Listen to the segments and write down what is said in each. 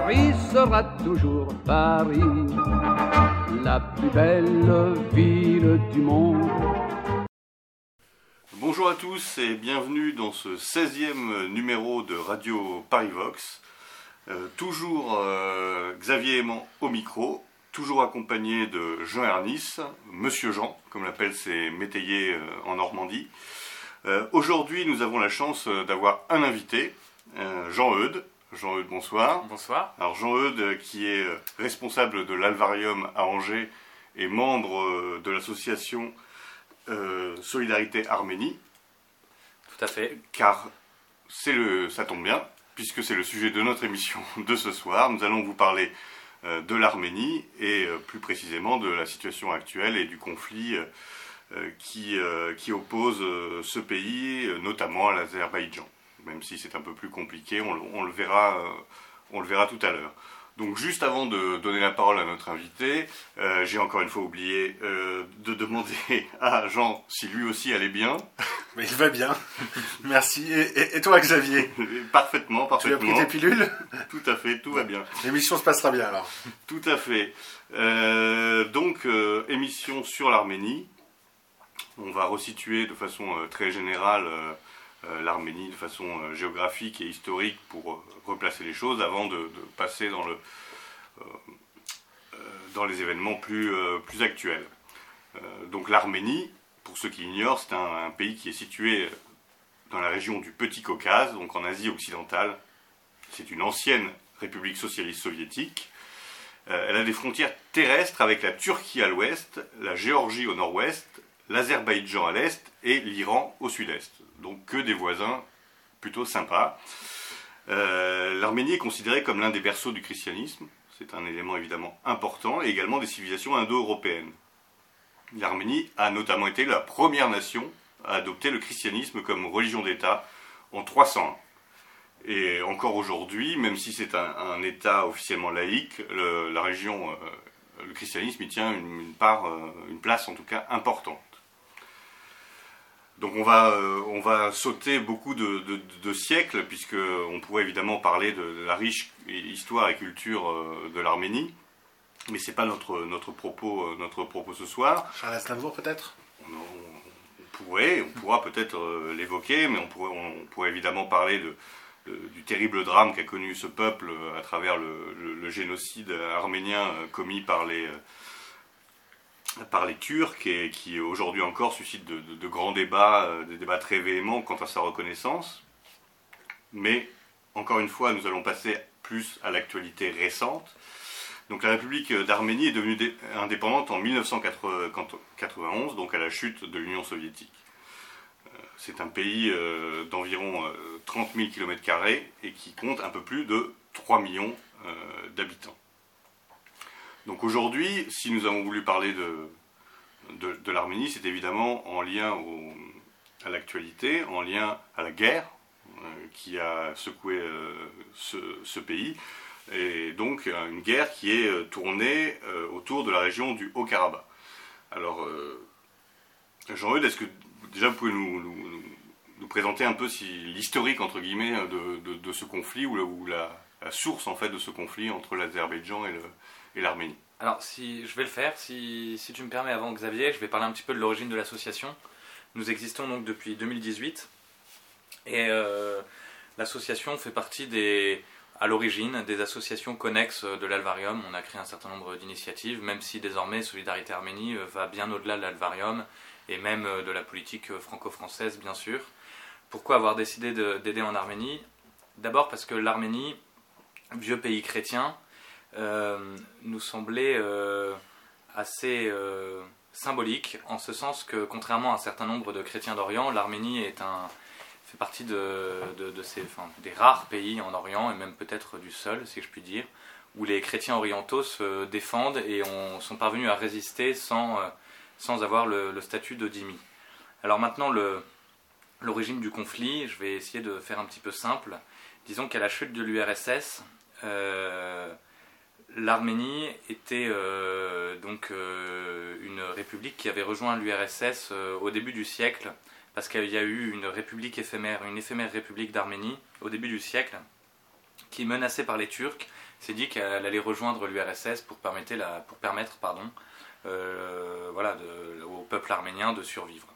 Paris sera toujours Paris, la plus belle ville du monde. Bonjour à tous et bienvenue dans ce 16e numéro de Radio Paris Vox. Euh, toujours euh, Xavier Aimant au micro, toujours accompagné de Jean Ernis, Monsieur Jean, comme l'appellent ses métayers euh, en Normandie. Aujourd'hui, nous avons la chance d'avoir un invité, Jean Eudes. Jean Eudes, bonsoir. Bonsoir. Alors Jean Eudes, qui est responsable de l'Alvarium à Angers et membre de l'association Solidarité Arménie. Tout à fait. Car c'est le, ça tombe bien, puisque c'est le sujet de notre émission de ce soir. Nous allons vous parler euh, de l'Arménie et euh, plus précisément de la situation actuelle et du conflit euh, qui, qui oppose ce pays, notamment à l'Azerbaïdjan. Même si c'est un peu plus compliqué, on, le, verra, on le verra tout à l'heure. Donc juste avant de donner la parole à notre invité, euh, j'ai encore une fois oublié euh, de demander à Jean si lui aussi allait bien. Mais il va bien, merci. Et, toi Xavier? Parfaitement, parfaitement. Tu as pris tes pilules? Tout à fait, tout va bien. L'émission se passera bien alors. Tout à fait. Euh, donc, émission sur l'Arménie. On va resituer de façon très générale euh, l'Arménie de façon euh, géographique et historique pour euh, replacer les choses avant de, passer dans, le, dans les événements plus, actuels. donc l'Arménie, pour ceux qui l'ignorent, c'est un, pays qui est situé dans la région du Petit Caucase, donc en Asie occidentale. C'est une ancienne république socialiste soviétique. elle a des frontières terrestres avec la Turquie à l'ouest, la Géorgie au nord-ouest, l'Azerbaïdjan à l'est et l'Iran au sud-est donc que des voisins plutôt sympas. Euh, L'Arménie est considérée comme l'un des berceaux du christianisme, c'est un élément évidemment important, et également des civilisations indo-européennes. L'Arménie a notamment été la première nation à adopter le christianisme comme religion d'État en 301. Et encore aujourd'hui, même si c'est un, État officiellement laïque, le, la région, euh, le christianisme y tient euh, une place en tout cas importante. Donc on va, euh, on va sauter beaucoup de, de, siècles, puisqu'on pourrait évidemment parler de, la riche histoire et culture euh, de l'Arménie, mais ce n'est pas notre, notre, propos, euh, notre propos ce soir. Charles Aznavour peut-être? On, pourrait, on pourra peut-être l'évoquer, mais on pourrait, on pourrait évidemment parler de, du terrible drame qu'a connu ce peuple à travers le génocide arménien commis par les par les Turcs et qui aujourd'hui encore suscite de, grands débats, euh, des débats très véhéments quant à sa reconnaissance. Mais encore une fois, nous allons passer plus à l'actualité récente. Donc la République d'Arménie est devenue indépendante en 1991, donc à la chute de l'Union soviétique. Euh, c'est un pays euh, d'environ 30 000 km et qui compte un peu plus de 3 millions d'habitants. Donc aujourd'hui, si nous avons voulu parler de, de, l'Arménie, c'est évidemment en lien à l'actualité, en lien à la guerre euh, qui a secoué euh, ce, pays, et donc euh, une guerre qui est tournée autour de la région du Haut-Karabakh. Alors, Jean-Eudes, est-ce que déjà vous pouvez nous, nous, présenter un peu l'historique entre guillemets de, de, ce conflit ou, la, la, source en fait de ce conflit entre l'Azerbaïdjan et le, l'Arménie. Alors, si je vais le faire, si, tu me permets avant Xavier, je vais parler un petit peu de l'origine de l'association. Nous existons donc depuis 2018 et euh, l'association fait partie des, à l'origine des associations connexes de l'Alvarium. On a créé un certain nombre d'initiatives, même si désormais Solidarité Arménie euh, va bien au-delà de l'Alvarium et même euh, de la politique franco-française, bien sûr. Pourquoi avoir décidé d'aider en Arménie? D'abord parce que l'Arménie, vieux pays chrétien, nous semblait euh, assez euh, symbolique, en ce sens que, contrairement à un certain nombre de chrétiens d'Orient, l'Arménie fait partie des rares pays en Orient, et même peut-être du seul, si je puis dire, où les chrétiens orientaux se défendent et ont, sont parvenus à résister sans, sans avoir le, statut de. Alors maintenant, l'origine du conflit, je vais essayer de faire un petit peu simple. Disons qu'à la chute de l'URSS, L'Arménie était euh, donc euh, une république qui avait rejoint l'URSS euh, au début du siècle, parce qu'il y a eu une république éphémère, une éphémère république d'Arménie au début du siècle, qui, menacée par les Turcs, s'est dit qu'elle allait rejoindre l'URSS pour permettre, pardon, voilà, au peuple arménien de survivre.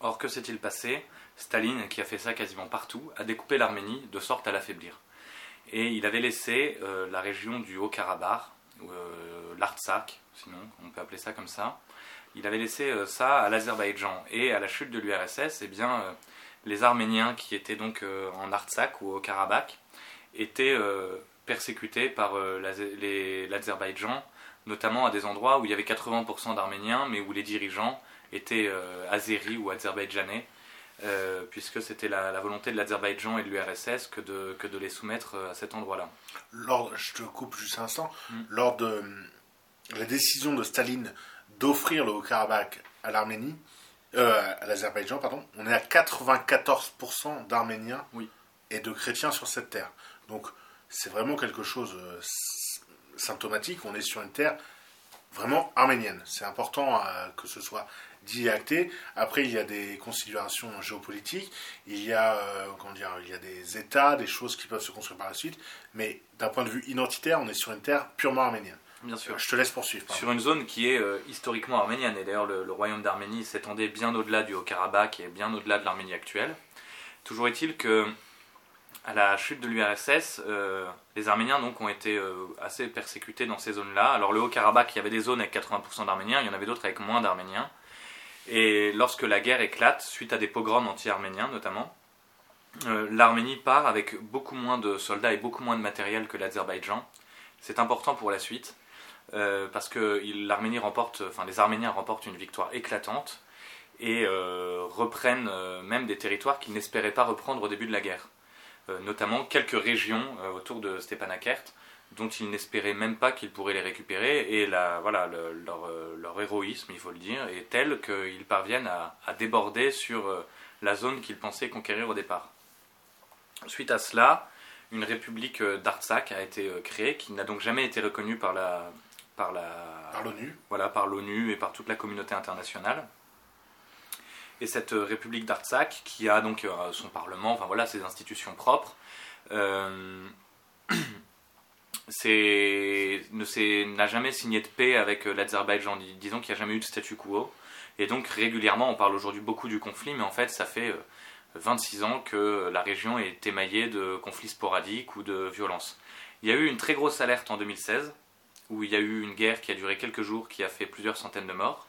Or, que s'est-il passé? Staline, qui a fait ça quasiment partout, a découpé l'Arménie de sorte à l'affaiblir. Et il avait laissé euh, la région du Haut-Karabakh, euh, l'Artsakh, sinon on peut appeler ça comme ça, il avait laissé euh, ça à l'Azerbaïdjan. Et à la chute de l'URSS, eh bien, les Arméniens qui étaient donc en Artsakh ou au Karabakh étaient persécutés par l'Azerbaïdjan, notamment à des endroits où il y avait 80% d'Arméniens, mais où les dirigeants étaient azéris ou azerbaïdjanais. Euh, puisque c'était la, volonté de l'Azerbaïdjan et de l'URSS que de, que de les soumettre euh, à cet endroit-là. Lors, je te coupe juste un instant, mm. lors de euh, la décision de Staline d'offrir le Haut-Karabakh à l'Arménie, à l'Azerbaïdjan, pardon, on est à 94% d'Arméniens oui. et de chrétiens sur cette terre. Donc c'est vraiment quelque chose symptomatique, on est sur une terre vraiment arménienne. C'est important que ce soit et acté. Après, il y a des considérations géopolitiques, il y a, euh, comment dire, il y a des États, des choses qui peuvent se construire par la suite, mais d'un point de vue identitaire, on est sur une terre purement arménienne. Bien sûr. Je te laisse poursuivre. Sur une zone qui est euh, historiquement arménienne, et d'ailleurs le, royaume d'Arménie s'étendait bien au-delà du Haut-Karabakh et bien au-delà de l'Arménie actuelle. Toujours est-il que à la chute de l'URSS, euh, les Arméniens donc, ont été assez persécutés dans ces zones-là. Alors le Haut-Karabakh, il y avait des zones avec 80% d'Arméniens, il y en avait d'autres avec moins d'Arméniens. Et lorsque la guerre éclate, suite à des pogroms anti-arméniens notamment, euh, l'Arménie part avec beaucoup moins de soldats et beaucoup moins de matériel que l'Azerbaïdjan. C'est important pour la suite, euh, parce que l'Arménie remporte, enfin les Arméniens remportent une victoire éclatante et euh, reprennent même des territoires qu'ils n'espéraient pas reprendre au début de la guerre, notamment quelques régions autour de Stepanakert dont ils n'espéraient même pas qu'ils pourraient les récupérer. Et la, voilà, leur, héroïsme, il faut le dire, est tel qu'ils parviennent à, déborder sur euh, la zone qu'ils pensaient conquérir au départ. Suite à cela, une république euh, d'Artsakh a été euh, créée, qui n'a donc jamais été reconnue par la par la par l'ONU, voilà, par l'ONU et par toute la communauté internationale. Et cette république d'Artsakh, qui a donc son parlement, enfin voilà, ses institutions propres, n'a jamais signé de paix avec euh, l'Azerbaïdjan. Disons qu'il n'y a jamais eu de statu quo. Et donc régulièrement, on parle aujourd'hui beaucoup du conflit, mais en fait, ça fait 26 euh, ans que la région est émaillée de conflits sporadiques ou de violences. Il y a eu une très grosse alerte en 2016, où il y a eu une guerre qui a duré quelques jours, qui a fait plusieurs centaines de morts.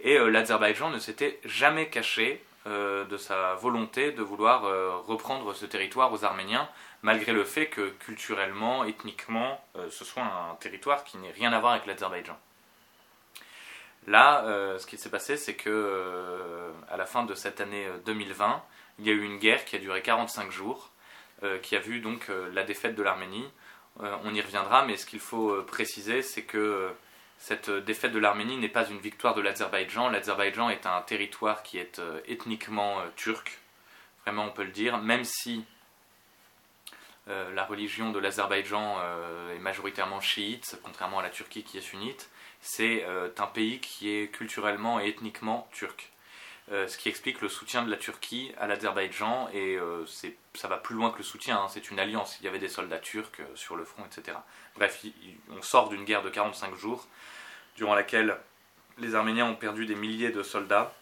Et euh, l'Azerbaïdjan ne s'était jamais caché de sa volonté de vouloir reprendre ce territoire aux Arméniens, malgré le fait que culturellement, ethniquement, euh, ce soit un territoire qui n'ait rien à voir avec l'Azerbaïdjan. Là, euh, ce qui s'est passé, c'est que euh, à la fin de cette année 2020, il y a eu une guerre qui a duré 45 jours, qui a vu donc la défaite de l'Arménie. on y reviendra, mais ce qu'il faut préciser, c'est que cette défaite de l'Arménie n'est pas une victoire de l'Azerbaïdjan. L'Azerbaïdjan est un territoire qui est ethniquement turc, vraiment on peut le dire, même si euh, la religion de l'Azerbaïdjan euh, est majoritairement chiite, contrairement à la Turquie qui est sunnite. C'est euh, un pays qui est culturellement et ethniquement turc. ce qui explique le soutien de la Turquie à l'Azerbaïdjan, et ça va plus loin que le soutien, hein. c'est une alliance. Il y avait des soldats turcs sur le front, etc. Bref, on sort d'une guerre de 45 jours, durant laquelle les Arméniens ont perdu des milliers de soldats,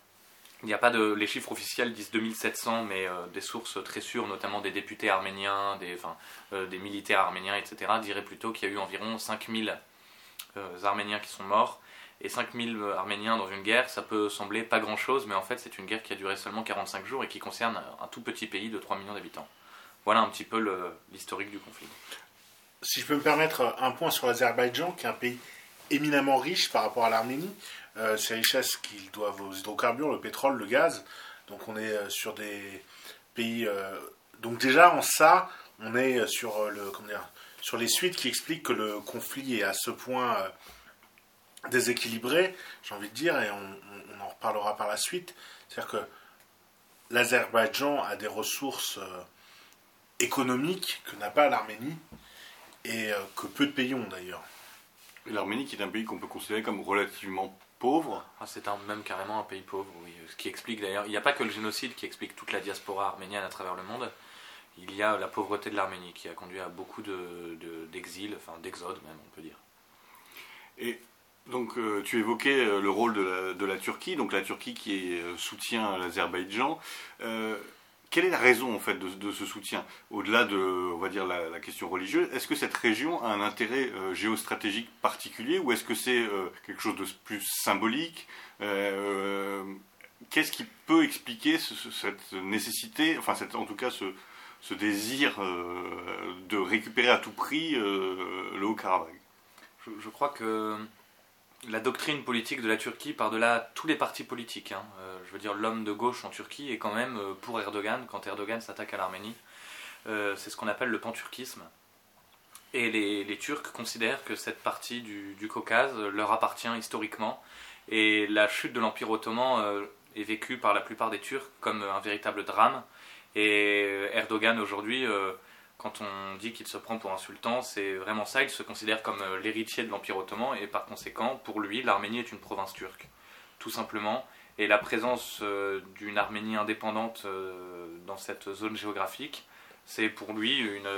il n'y a pas de. Les chiffres officiels disent 2700, mais euh, des sources très sûres, notamment des députés arméniens, des, euh, militaires arméniens, etc., diraient plutôt qu'il y a eu environ 5000 euh, Arméniens qui sont morts. Et 5000 Arméniens dans une guerre, ça peut sembler pas grand chose, mais en fait, c'est une guerre qui a duré seulement 45 jours et qui concerne un tout petit pays de 3 millions d'habitants. Voilà un petit peu l'historique du conflit. Si je peux me permettre un point sur l'Azerbaïdjan, qui est un pays éminemment riche par rapport à l'Arménie. Euh, ces richesses qu'ils doivent aux hydrocarbures, le pétrole, le gaz. Donc on est euh, sur des pays. Euh, donc déjà en ça, on est sur le comment dire, sur les suites qui expliquent que le conflit est à ce point déséquilibré, j'ai envie de dire, et on, en reparlera par la suite. C'est-à-dire que l'Azerbaïdjan a des ressources économiques que n'a pas l'Arménie et que peu de pays ont d'ailleurs. L'Arménie qui est un pays qu'on peut considérer comme relativement pauvre. Ah, c'est même carrément un pays pauvre, oui. Ce qui explique d'ailleurs, il n'y a pas que le génocide qui explique toute la diaspora arménienne à travers le monde. il y a la pauvreté de l'Arménie qui a conduit à beaucoup d'exil, de, enfin d'exode même, on peut dire. Et donc, euh, tu évoquais euh, le rôle de la, Turquie, donc la Turquie qui euh, soutient l'Azerbaïdjan. Quelle est la raison en fait de, ce soutien Au-delà de, on va dire, la, question religieuse, est-ce que cette région a un intérêt géostratégique particulier ou est-ce que c'est quelque chose de plus symbolique? Qu'est-ce qui peut expliquer cette nécessité, enfin, en tout cas, ce, désir de récupérer à tout prix le Haut-Karabakh je, crois que la doctrine politique de la Turquie, par-delà tous les partis politiques, hein, euh, je veux dire l'homme de gauche en Turquie est quand même euh, pour Erdogan quand Erdogan s'attaque à l'Arménie. Euh, c'est ce qu'on appelle le panturquisme. Et les, Turcs considèrent que cette partie du, Caucase leur appartient historiquement. Et la chute de l'Empire ottoman est vécue par la plupart des Turcs comme un véritable drame. Et Erdogan aujourd'hui quand on dit qu'il se prend pour un sultan, c'est vraiment ça, il se considère comme euh, l'héritier de l'Empire ottoman, et par conséquent, pour lui, l'Arménie est une province turque, tout simplement. Et la présence euh, d'une Arménie indépendante euh, dans cette zone géographique, c'est pour lui une,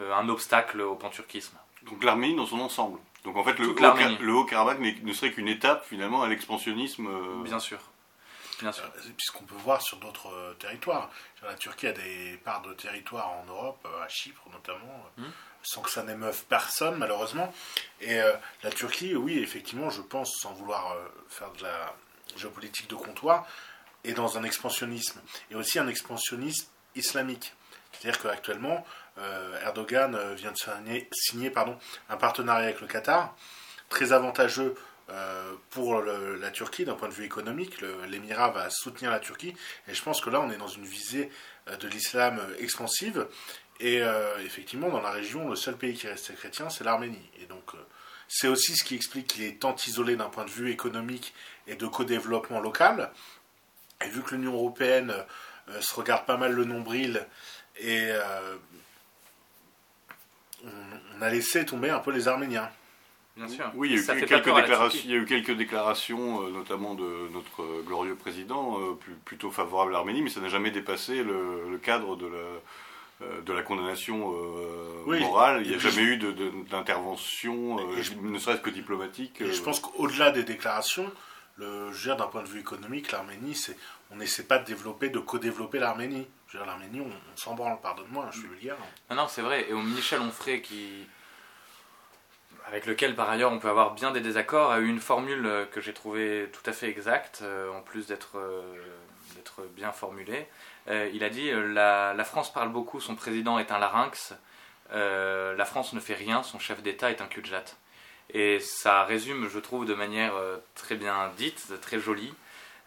un obstacle au panturquisme. Donc l'Arménie dans son ensemble. Donc en fait, le Haut-Karabakh ne serait qu'une étape finalement à l'expansionnisme. Bien sûr. Bien sûr. Euh, puisqu'on peut voir sur d'autres euh, territoires. La Turquie a des parts de territoire en Europe, euh, à Chypre notamment, hmm. sans que ça n'émeuve personne malheureusement. Et la Turquie, oui, effectivement, je pense, sans vouloir faire de la géopolitique de comptoir, est dans un expansionnisme. Et aussi un expansionnisme islamique. C'est-à-dire qu'actuellement, Erdogan vient de signer, signer pardon, un partenariat avec le Qatar, très avantageux euh, pour la Turquie d'un point de vue économique. L'Émirat va soutenir la Turquie et je pense que là on est dans une visée euh, de l'islam expansive et euh, effectivement dans la région le seul pays qui reste chrétien c'est l'Arménie et donc c'est aussi ce qui explique qu'il est tant isolé d'un point de vue économique et de co-développement local et vu que l'Union européenne se regarde pas mal le nombril et on a laissé tomber un peu les Arméniens. Oui, il y, a eu quelques déclarations, il y a eu quelques déclarations, notamment de notre euh, glorieux président, euh, plutôt favorable à l'Arménie, mais ça n'a jamais dépassé le, cadre de la, euh, de la condamnation morale. Il n'y a jamais eu d'intervention, ne serait-ce que diplomatique. je pense qu'au-delà des déclarations, le, d'un point de vue économique, l'Arménie, c'est, on n'essaie pas de développer, de co-développer l'Arménie. L'Arménie, on, s'en branle, pardonne-moi, je suis vulgaire. Non, non, c'est vrai. Et au Michel Onfray qui avec lequel par ailleurs on peut avoir bien des désaccords, a eu une formule euh, que j'ai trouvée tout à fait exacte, euh, en plus d'être euh, bien formulée. il a dit la, France parle beaucoup, son président est un larynx, la France ne fait rien, son chef d'État est un cul Et ça résume, je trouve, de manière très bien dite, très jolie,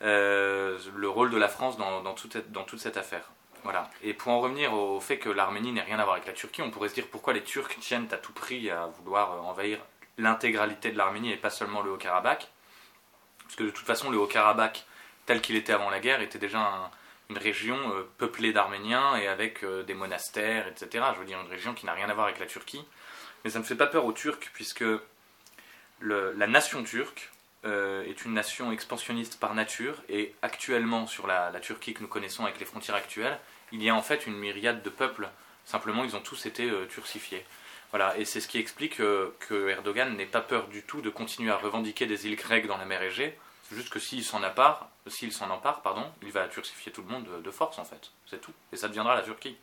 le rôle de la France dans toute cette affaire. Voilà. Et pour en revenir au fait que l'Arménie n'ait rien à voir avec la Turquie, on pourrait se dire pourquoi les Turcs tiennent à tout prix à vouloir euh, envahir l'intégralité de l'Arménie et pas seulement le Haut-Karabakh. Parce que de toute façon, le Haut-Karabakh, tel qu'il était avant la guerre, était déjà une région euh, peuplée d'Arméniens et avec euh, des monastères, etc. Je veux dire, une région qui n'a rien à voir avec la Turquie. Mais ça ne fait pas peur aux Turcs, puisque la nation turque est une nation expansionniste par nature, et actuellement, sur la Turquie que nous connaissons avec les frontières actuelles, il y a en fait une myriade de peuples. Simplement, ils ont tous été euh, turcifiés. Voilà, et c'est ce qui explique euh, que Erdogan n'ait pas peur du tout de continuer à revendiquer des îles grecques dans la mer Égée. Juste que s'il s'en empare, s'il s'en empare, pardon, il va turcifier tout le monde de, force en fait. C'est tout. Et ça deviendra la Turquie.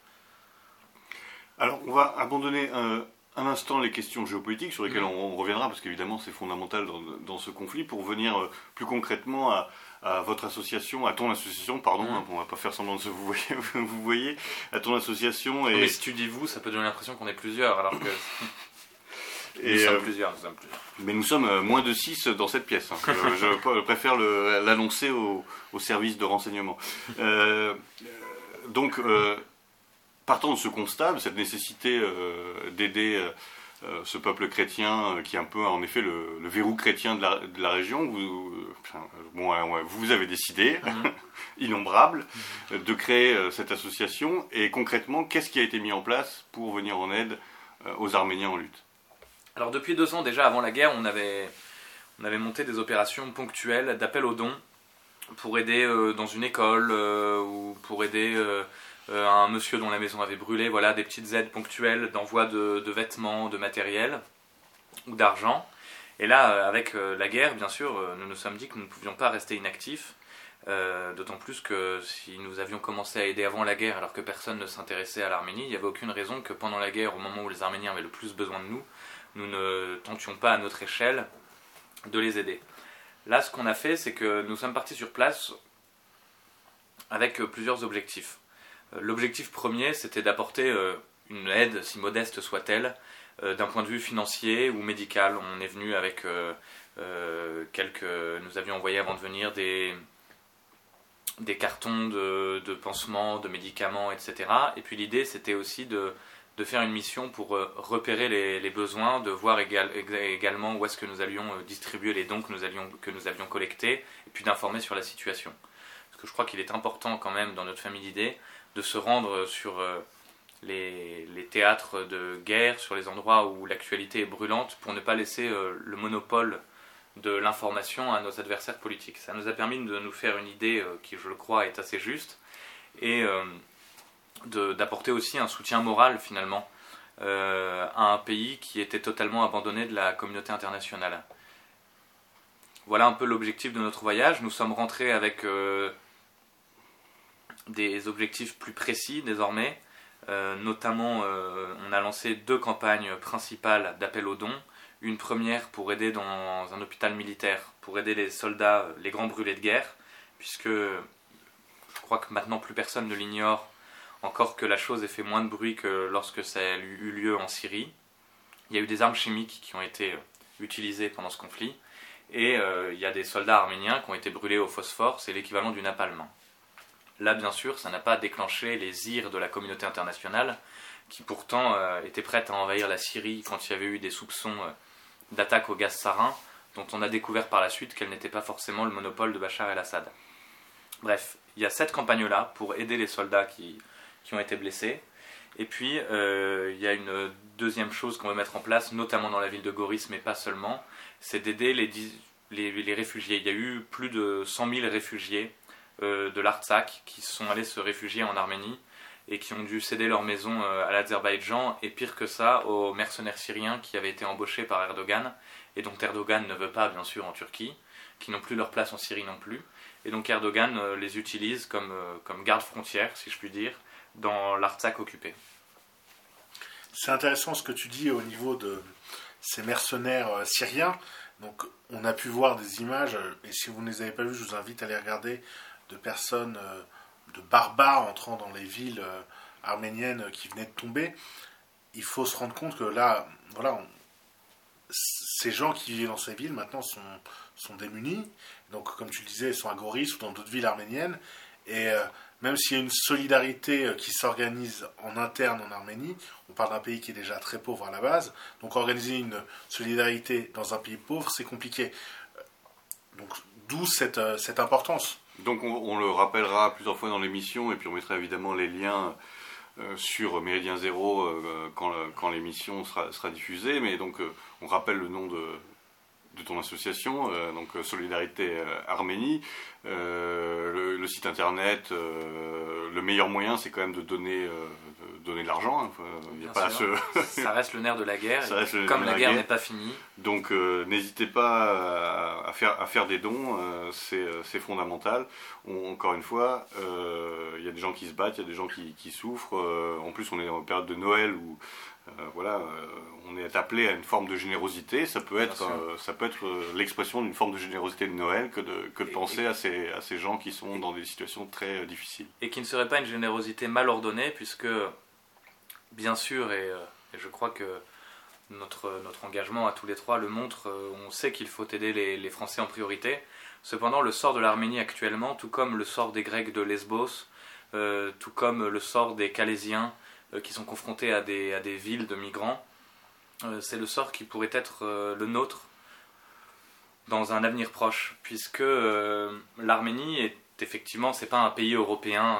Alors, on va abandonner un, instant les questions géopolitiques sur lesquelles mm-hmm. on, reviendra parce qu'évidemment c'est fondamental dans, ce conflit pour venir euh, plus concrètement à, à votre association, à ton association, pardon, mm. hein, on va pas faire semblant de se vous voyez, vous voyez à ton association. Et... mais si tu dis vous, ça peut donner l'impression qu'on est plusieurs, alors que. Et nous, sommes euh, plusieurs, nous sommes plusieurs. Mais nous sommes euh, moins de 6 dans cette pièce. Hein. je, préfère l'annoncer au, au, service de renseignement. Euh, donc, partant de ce constat, de cette nécessité d'aider euh, ce peuple chrétien euh, qui est un peu en effet le, verrou chrétien de la, région. Vous, bon, vous avez décidé, mhm. innombrable, de créer euh, cette association. Et concrètement, qu'est-ce qui a été mis en place pour venir en aide aux Arméniens en lutte? Alors depuis deux ans déjà, avant la guerre, on avait, on avait monté des opérations ponctuelles d'appel aux dons pour aider dans une école ou pour aider un monsieur dont la maison avait brûlé, voilà, des petites aides ponctuelles d'envoi de, vêtements, de matériel ou d'argent. Et là, avec la guerre, bien sûr, nous nous sommes dit que nous ne pouvions pas rester inactifs, d'autant plus que si nous avions commencé à aider avant la guerre alors que personne ne s'intéressait à l'Arménie, il n'y avait aucune raison que pendant la guerre, au moment où les Arméniens avaient le plus besoin de nous, nous ne tentions pas à notre échelle de les aider. Là, ce qu'on a fait, c'est que nous sommes partis sur place avec plusieurs objectifs. Euh, l'objectif premier, c'était d'apporter euh, une aide, si modeste soit-elle, euh, d'un point de vue financier ou médical. On est venu avec quelques. Nous avions envoyé avant de venir des, des cartons de, pansements, de médicaments, etc. Et puis l'idée, c'était aussi de de faire une mission pour repérer les, besoins, de voir également où est-ce que nous allions distribuer les dons que nous, allions, que nous avions collectés, et puis d'informer sur la situation. Parce que je crois qu'il est important quand même dans notre famille d'idées de se rendre sur euh, les, théâtres de guerre, sur les endroits où l'actualité est brûlante, pour ne pas laisser le monopole de l'information à nos adversaires politiques. Ça nous a permis de nous faire une idée qui, je le crois, est assez juste. Et d'apporter aussi un soutien moral finalement euh, à un pays qui était totalement abandonné de la communauté internationale. Voilà un peu l'objectif de notre voyage. Nous sommes rentrés avec euh, des objectifs plus précis désormais. Euh, notamment, on a lancé deux campagnes principales d'appel aux dons. Une première pour aider dans un hôpital militaire, pour aider les soldats, les grands brûlés de guerre, puisque je crois que maintenant plus personne ne l'ignore, encore que la chose ait fait moins de bruit que lorsque ça a eu lieu en Syrie. Il y a eu des armes chimiques qui ont été euh, utilisées pendant ce conflit, et euh, il y a des soldats arméniens qui ont été brûlés au phosphore, c'est l'équivalent du napalm. Là, bien sûr, ça n'a pas déclenché les ires de la communauté internationale, qui pourtant euh, était prête à envahir la Syrie quand il y avait eu des soupçons d'attaque au gaz sarin, dont on a découvert par la suite qu'elle n'était pas forcément le monopole de Bachar el-Assad. Bref, il y a cette campagne-là pour aider les soldats qui qui ont été blessés. Et puis, euh, il y a une deuxième chose qu'on veut mettre en place, notamment dans la ville de Goris, mais pas seulement, c'est d'aider les, les, réfugiés. Il y a eu plus de 100 000 réfugiés euh, de l'Artsakh qui sont allés se réfugier en Arménie et qui ont dû céder leur maison euh, à l'Azerbaïdjan, et pire que ça, aux mercenaires syriens qui avaient été embauchés par Erdogan, et dont Erdogan ne veut pas, bien sûr, en Turquie, qui n'ont plus leur place en Syrie non plus. Et donc Erdogan les utilise comme, comme garde-frontière, si je puis dire, dans l'Artsakh occupé. C'est intéressant ce que tu dis au niveau de ces mercenaires euh, syriens. Donc, on a pu voir des images, euh, et si vous ne les avez pas vues, je vous invite à les regarder, de personnes, euh, de barbares entrant dans les villes arméniennes qui venaient de tomber. Il faut se rendre compte que là, voilà, ces gens qui vivent dans ces villes maintenant sont, sont démunis. Donc, comme tu le disais, ils sont à Goris ou dans d'autres villes arméniennes. Et même s'il y a une solidarité euh, qui s'organise en interne en Arménie, on parle d'un pays qui est déjà très pauvre à la base, donc organiser une solidarité dans un pays pauvre, c'est compliqué. Euh, donc d'où cette, euh, cette, importance. Donc on, le rappellera plusieurs fois dans l'émission, et puis on mettra évidemment les liens sur Méridien Zéro quand, quand l'émission sera, sera, diffusée, mais donc on rappelle le nom de, de ton association, euh, donc euh, Solidarité euh, Arménie. Le, site internet, le meilleur moyen, c'est quand même de donner, de donner de l'argent. Hein. Ça reste le nerf de la guerre. comme la, guerre n'est pas finie. Donc n'hésitez pas à, faire, à faire des dons, c'est fondamental. encore une fois, il y a des gens qui se battent, il y a des gens qui, qui souffrent. en plus, on est en période de Noël où voilà, euh, on est appelé à une forme de générosité. Ça peut être, euh, ça peut être l'expression d'une forme de générosité de Noël que de, que de penser à, ces, à ces gens qui sont dans des situations très difficiles. Et qui ne serait pas une générosité mal ordonnée, puisque, bien sûr, et, je crois que notre, notre engagement à tous les trois le montre, on sait qu'il faut aider les, les, Français en priorité. Cependant, le sort de l'Arménie actuellement, tout comme le sort des Grecs de Lesbos, tout comme le sort des Calaisiens, euh, qui sont confrontés à des, villes de migrants. Euh, c'est le sort qui pourrait être euh, le nôtre dans un avenir proche, puisque l'Arménie est effectivement, c'est pas un pays européen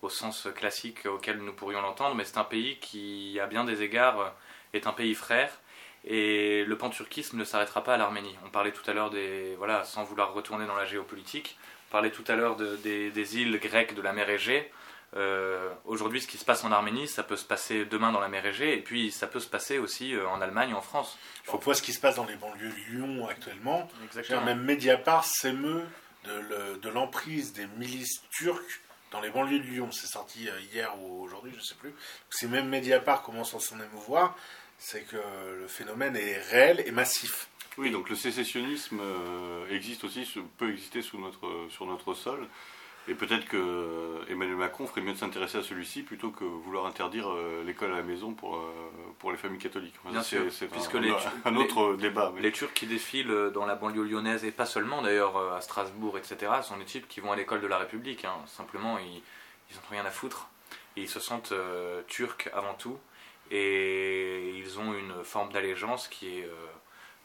au sens classique auquel nous pourrions l'entendre, mais c'est un pays qui, à bien des égards, est un pays frère. Et le panturquisme ne s'arrêtera pas à l'Arménie. On parlait tout à l'heure des. Voilà, sans vouloir retourner dans la géopolitique, parlait tout à l'heure des, îles grecques de la mer Égée. Aujourd'hui, ce qui se passe en Arménie, ça peut se passer demain dans la mer Égée, et puis ça peut se passer aussi en Allemagne, en France. Il faut voir ce qui se passe dans les banlieues de Lyon actuellement. Exactement. Même Mediapart s'émeut de l'emprise des milices turques dans les banlieues de Lyon. C'est sorti hier ou aujourd'hui, je ne sais plus. Si même Mediapart commence à s'en émouvoir, c'est que le phénomène est réel et massif. Oui, donc le sécessionnisme euh, existe aussi, peut exister sous notre, sur notre sol. Et peut-être que euh, Emmanuel Macron ferait mieux de s'intéresser à celui-ci plutôt que vouloir interdire euh, l'école à la maison pour, pour les familles catholiques. Bien sûr, puisque un, les, un autre débat. Les Turcs qui défilent dans la banlieue lyonnaise, et pas seulement d'ailleurs à Strasbourg, etc., sont des types qui vont à l'école de la République. Hein. Simplement, ils n'ont rien à foutre. Et ils se sentent turcs avant tout. Et ils ont une forme d'allégeance qui est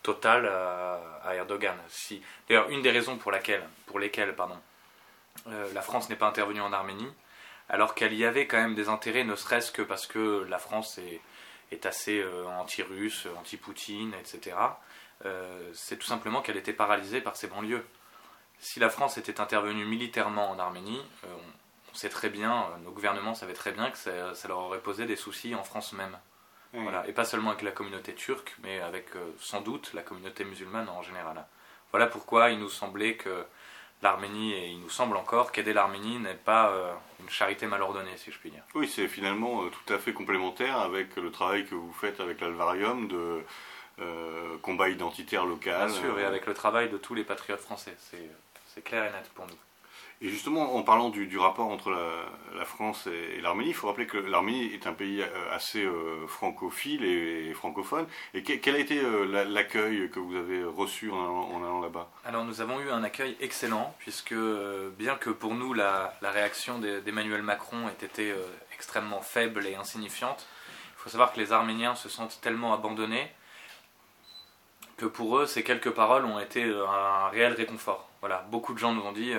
totale à, Erdogan. Si, D'ailleurs, une des raisons pour, laquelle, pour lesquelles pardon, euh, la France n'est pas intervenue en Arménie, alors qu'elle y avait quand même des intérêts, ne serait-ce que parce que la France est, est assez euh, anti-russe, anti-Poutine, etc., euh, c'est tout simplement qu'elle était paralysée par ses banlieues. Si la France était intervenue militairement en Arménie, on, sait très bien, nos gouvernements savaient très bien que ça, ça leur aurait posé des soucis en France même. Voilà. Et pas seulement avec la communauté turque, mais avec sans doute la communauté musulmane en général. Voilà pourquoi il nous semblait que l'Arménie, et il nous semble encore qu'aider l'Arménie n'est pas euh, une charité mal ordonnée, si je puis dire. Oui, c'est finalement euh, tout à fait complémentaire avec le travail que vous faites avec l'Alvarium de combat identitaire local. Bien sûr, et avec le travail de tous les patriotes français. C'est clair et net pour nous. Et justement, en parlant du, rapport entre la, France et, l'Arménie, il faut rappeler que l'Arménie est un pays euh, assez euh, francophile et, francophone. Et quel a été euh, l'accueil que vous avez reçu en allant, là-bas? Alors nous avons eu un accueil excellent, puisque bien que pour nous la, réaction d'Emmanuel Macron ait été extrêmement faible et insignifiante, il faut savoir que les Arméniens se sentent tellement abandonnés que pour eux, ces quelques paroles ont été un réel réconfort. Voilà, beaucoup de gens nous ont dit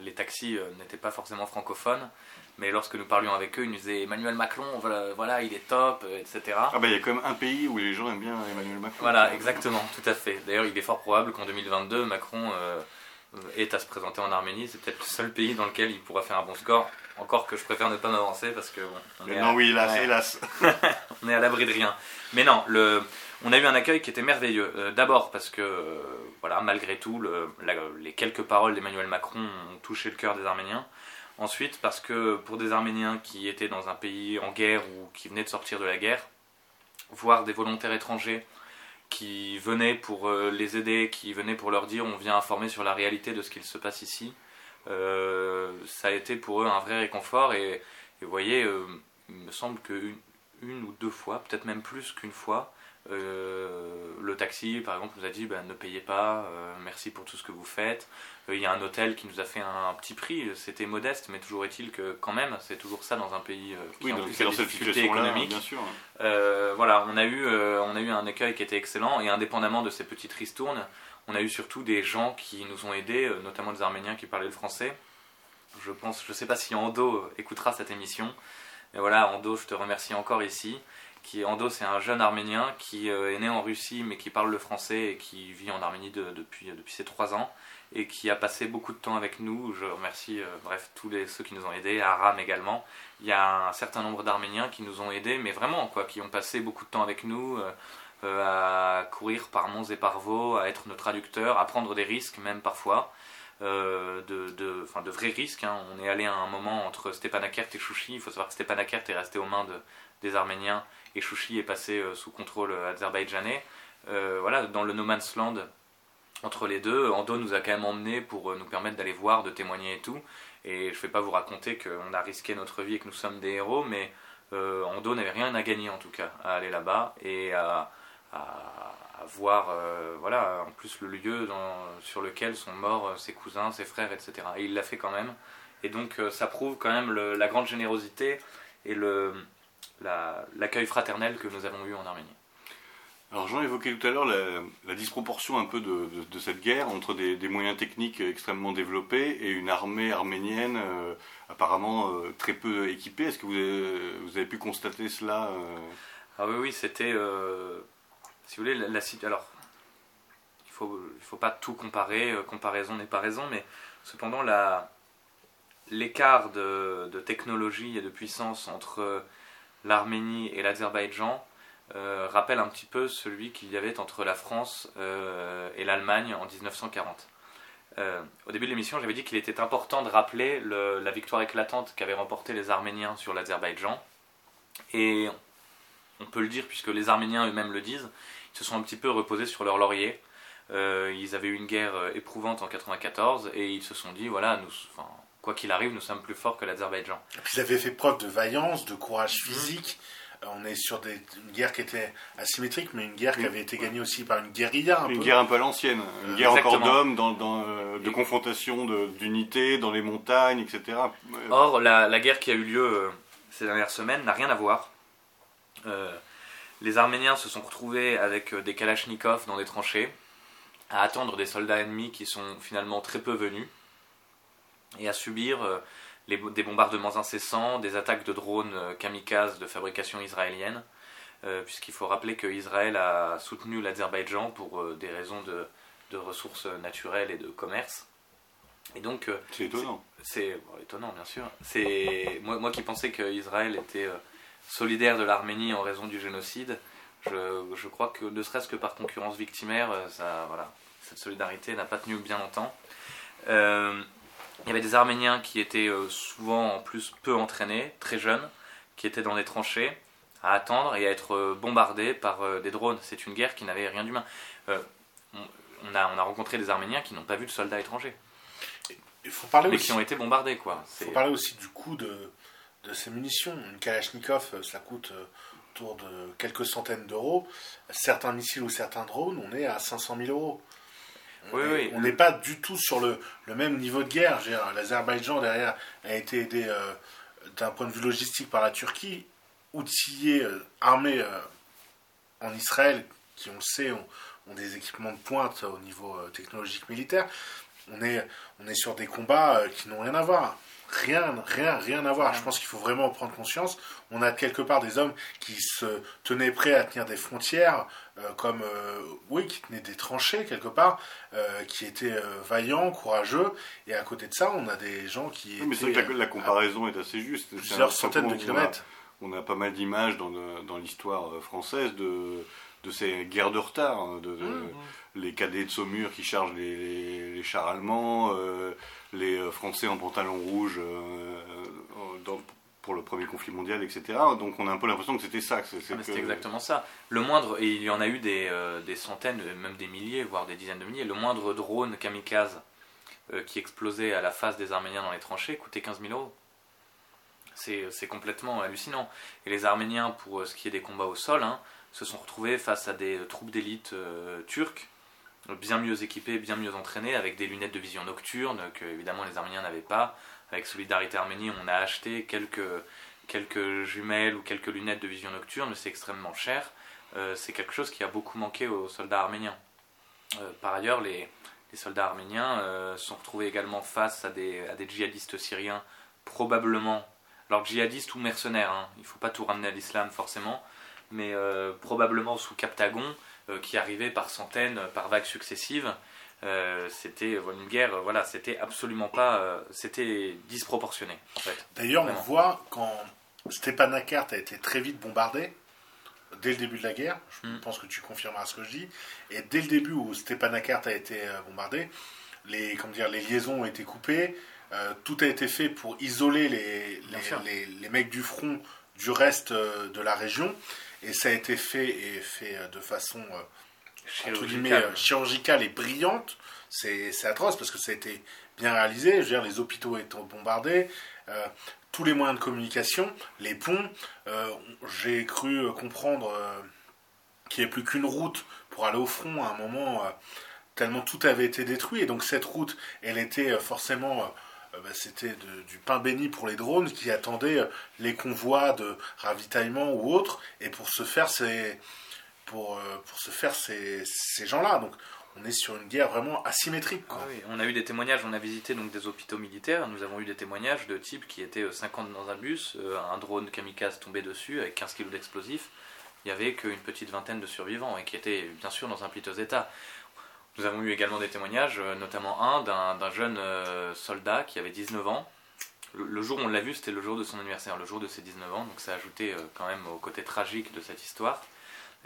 les, taxis euh, n'étaient pas forcément francophones, mais lorsque nous parlions avec eux, ils nous disaient Emmanuel Macron, voilà, il est top, euh, etc. Ah bah il y a quand même un pays où les gens aiment bien Emmanuel Macron. Voilà, exactement, tout à fait. D'ailleurs, il est fort probable qu'en 2022, Macron euh, est à se présenter en Arménie. C'est peut-être le seul pays dans lequel il pourra faire un bon score. Encore que je préfère ne pas m'avancer parce que on est non, oui, hélas, hélas. on est à l'abri de rien. Mais non, le, on a eu un accueil qui était merveilleux. Euh, d'abord parce que, euh, voilà, malgré tout, les quelques paroles d'Emmanuel Macron ont touché le cœur des Arméniens. Ensuite, parce que pour des Arméniens qui étaient dans un pays en guerre ou qui venaient de sortir de la guerre, voir des volontaires étrangers qui venaient pour euh, les aider, qui venaient pour leur dire on vient informer sur la réalité de ce qu'il se passe ici, ça a été pour eux un vrai réconfort. Et, vous voyez, il me semble qu'une une ou deux fois, peut-être même plus qu'une fois, euh, le taxi, par exemple, nous a dit bah, ne payez pas, euh, merci pour tout ce que vous faites. Euh, il y a un hôtel qui nous a fait un, petit prix, c'était modeste, mais toujours est-il que quand même, c'est toujours ça dans un pays qui oui, en donc plus a des difficultés économiques. Bien sûr. voilà, on a eu, on a eu un accueil qui était excellent et indépendamment de ces petites ristournes, on a eu surtout des gens qui nous ont aidés, notamment des Arméniens qui parlaient le français. Je pense, je sais pas si Ando écoutera cette émission, mais voilà, Ando, je te remercie encore ici qui Ando, c'est un jeune Arménien qui euh, est né en Russie mais qui parle le français et qui vit en Arménie depuis, depuis ses trois ans et qui a passé beaucoup de temps avec nous. Je remercie euh, bref tous ceux qui nous ont aidés, Aram également. Il y a un certain nombre d'Arméniens qui nous ont aidés, mais vraiment quoi, qui ont passé beaucoup de temps avec nous. Euh, à courir par monts et par vaux, à être nos traducteurs, à prendre des risques même parfois, de, de, de, vrais risques. Hein. On est allé à un moment entre Stepanakert et Chouchi. Il faut savoir que Stepanakert est resté aux mains des Arméniens et Chouchi est passé euh, sous contrôle azerbaïdjanais. Euh, voilà, dans le No Man's Land, entre les deux, Ando nous a quand même emmenés pour euh, nous permettre d'aller voir, de témoigner et tout. Et je ne vais pas vous raconter qu'on a risqué notre vie et que nous sommes des héros, mais Ando n'avait rien à gagner en tout cas à aller là-bas et à, voir, voilà, en plus le lieu sur lequel sont morts ses cousins, ses frères, etc. Et il l'a fait quand même. Et donc ça prouve quand même la grande générosité et le, l'accueil fraternel que nous avons eu en Arménie. Alors Jean évoquait tout à l'heure la, disproportion un peu de, cette guerre entre des, moyens techniques extrêmement développés et une armée arménienne euh, apparemment euh, très peu équipée. Est-ce que vous avez, pu constater cela euh Ah oui, oui, c'était... si vous voulez, la, la Alors, il ne faut, il faut pas tout comparer, comparaison n'est pas raison, mais cependant l'écart de, de, technologie et de puissance entre l'Arménie et l'Azerbaïdjan euh, rappelle un petit peu celui qu'il y avait entre la France euh, et l'Allemagne en 1940. Euh, au début de l'émission, j'avais dit qu'il était important de rappeler la victoire éclatante qu'avaient remporté les Arméniens sur l'Azerbaïdjan. Et on peut le dire puisque les Arméniens eux-mêmes le disent, ils se sont un petit peu reposés sur leur laurier. ils avaient eu une guerre éprouvante en 1994 et ils se sont dit voilà, nous, quoi qu'il arrive, nous sommes plus forts que l'Azerbaïdjan. Ils avaient fait preuve de vaillance, de courage physique. Euh, on est sur une guerre qui était asymétrique, mais une guerre qui avait été gagnée aussi par une guérilla. une guerre un peu à l'ancienne, une euh, guerre encore d'hommes, dans, euh, de confrontation, d'unité, dans les montagnes, etc. Or, la, guerre qui a eu lieu ces dernières semaines n'a rien à voir. les Arméniens se sont retrouvés avec des kalachnikovs dans des tranchées, à attendre des soldats ennemis qui sont finalement très peu venus, et à subir des bombardements incessants, des attaques de drones euh, kamikazes de fabrication israélienne, euh, puisqu'il faut rappeler que Israël a soutenu l'Azerbaïdjan pour euh, des raisons de, ressources naturelles et de commerce. Et donc, c'est étonnant. C'est étonnant, bien sûr. C'est moi, moi, qui pensais qu'Israël était solidaire de l'Arménie en raison du génocide. Je, je crois que ne serait-ce que par concurrence victimaire, ça, voilà, cette solidarité n'a pas tenu bien longtemps. Il y avait des Arméniens qui étaient euh, souvent en plus peu entraînés, très jeunes, qui étaient dans des tranchées à attendre et à être euh, bombardés par euh, des drones. C'est une guerre qui n'avait rien d'humain. on, a, on a rencontré des Arméniens qui n'ont pas vu de soldats étrangers. Il faut parler mais qui ont été bombardés. Il faut parler aussi du coût de, de ces munitions. Une Kalachnikov, ça coûte autour de quelques centaines d'euros. Certains missiles ou certains drones, on est à 500 000 euros. On n'est pas du tout sur le, même niveau de guerre. L'Azerbaïdjan, derrière, a été aidé euh, d'un point de vue logistique par la Turquie, outillé, euh, armé euh, en Israël, qui, on le sait, ont, des équipements de pointe au niveau technologique militaire. On est, on est sur des combats qui n'ont rien à voir. Rien, rien, rien à voir. Je pense qu'il faut vraiment en prendre conscience. On a quelque part des hommes qui se tenaient prêts à tenir des frontières, euh, comme, euh, oui, qui tenaient des tranchées quelque part, euh, qui étaient vaillants, courageux. Et à côté de ça, on a des gens qui. mais c'est vrai que la, comparaison est assez juste. Plusieurs centaines de kilomètres. On a, pas mal d'images dans, dans l'histoire française de, de ces guerres de retard, hein, de, mmh. les cadets de Saumur qui chargent les, les, chars allemands les euh, Français en pantalon rouge euh, euh, pour le premier conflit mondial, etc. Donc on a un peu l'impression que c'était ça. Ah, c'est exactement ça. Le moindre, et il y en a eu des, des, centaines, même des milliers, voire des dizaines de milliers, le moindre drone kamikaze qui explosait à la face des Arméniens dans les tranchées coûtait 15 000 euros. C'est complètement hallucinant. Et les Arméniens, pour ce qui est des combats au sol, hein, se sont retrouvés face à des troupes d'élite turques bien mieux équipés, bien mieux entraînés, avec des lunettes de vision nocturne que évidemment les Arméniens n'avaient pas. Avec Solidarité Arménie, on a acheté quelques, quelques jumelles ou quelques lunettes de vision nocturne, c'est extrêmement cher. Euh, c'est quelque chose qui a beaucoup manqué aux soldats arméniens. Euh, par ailleurs, les, les soldats arméniens euh, sont retrouvés également face à des, à des djihadistes syriens, probablement, alors djihadistes ou mercenaires, hein. il ne faut pas tout ramener à l'islam forcément, mais probablement sous Captagon, qui arrivaient par centaines, par vagues successives. Euh, c'était une guerre, voilà, c'était absolument pas, euh, c'était disproportionné en fait. D'ailleurs, on voit quand Stepanakert a été très vite bombardé, dès le début de la guerre, je hmm. pense que tu confirmeras ce que je dis, et dès le début où Stepanakert a été bombardé, les, comment dire, les liaisons ont été coupées, tout a été fait pour isoler les, les, les, mecs du front du reste de la région. Et ça a été fait et fait euh, de façon euh, chirurgicale. Euh, chirurgicale et brillante. C'est atroce parce que ça a été bien réalisé. Je veux dire, les hôpitaux étaient bombardés, tous les moyens de communication, les ponts. J'ai cru comprendre qu'il n'y avait plus qu'une route pour aller au front à un moment, tellement tout avait été détruit. Et donc cette route, elle était forcément euh, bah, c'était du pain béni pour les drones qui attendaient euh, les convois de ravitaillement ou autres, et pour se faire ces, pour, euh, pour se faire ces, ces gens-là. Donc on est sur une guerre vraiment asymétrique. Ah on a eu des témoignages, on a visité donc des hôpitaux militaires, nous avons eu des témoignages de types qui étaient 50 dans un bus, un drone kamikaze tombé dessus avec 15 kg d'explosifs. Il n'y avait qu'une petite vingtaine de survivants et qui étaient bien sûr dans un piteux état. Nous avons eu également des témoignages, euh, notamment un d'un jeune euh, soldat qui avait 19 ans, le jour où on l'a vu, c'était le jour de son anniversaire, le jour de ses 19 ans, donc ça a ajouté quand même au côté tragique de cette histoire.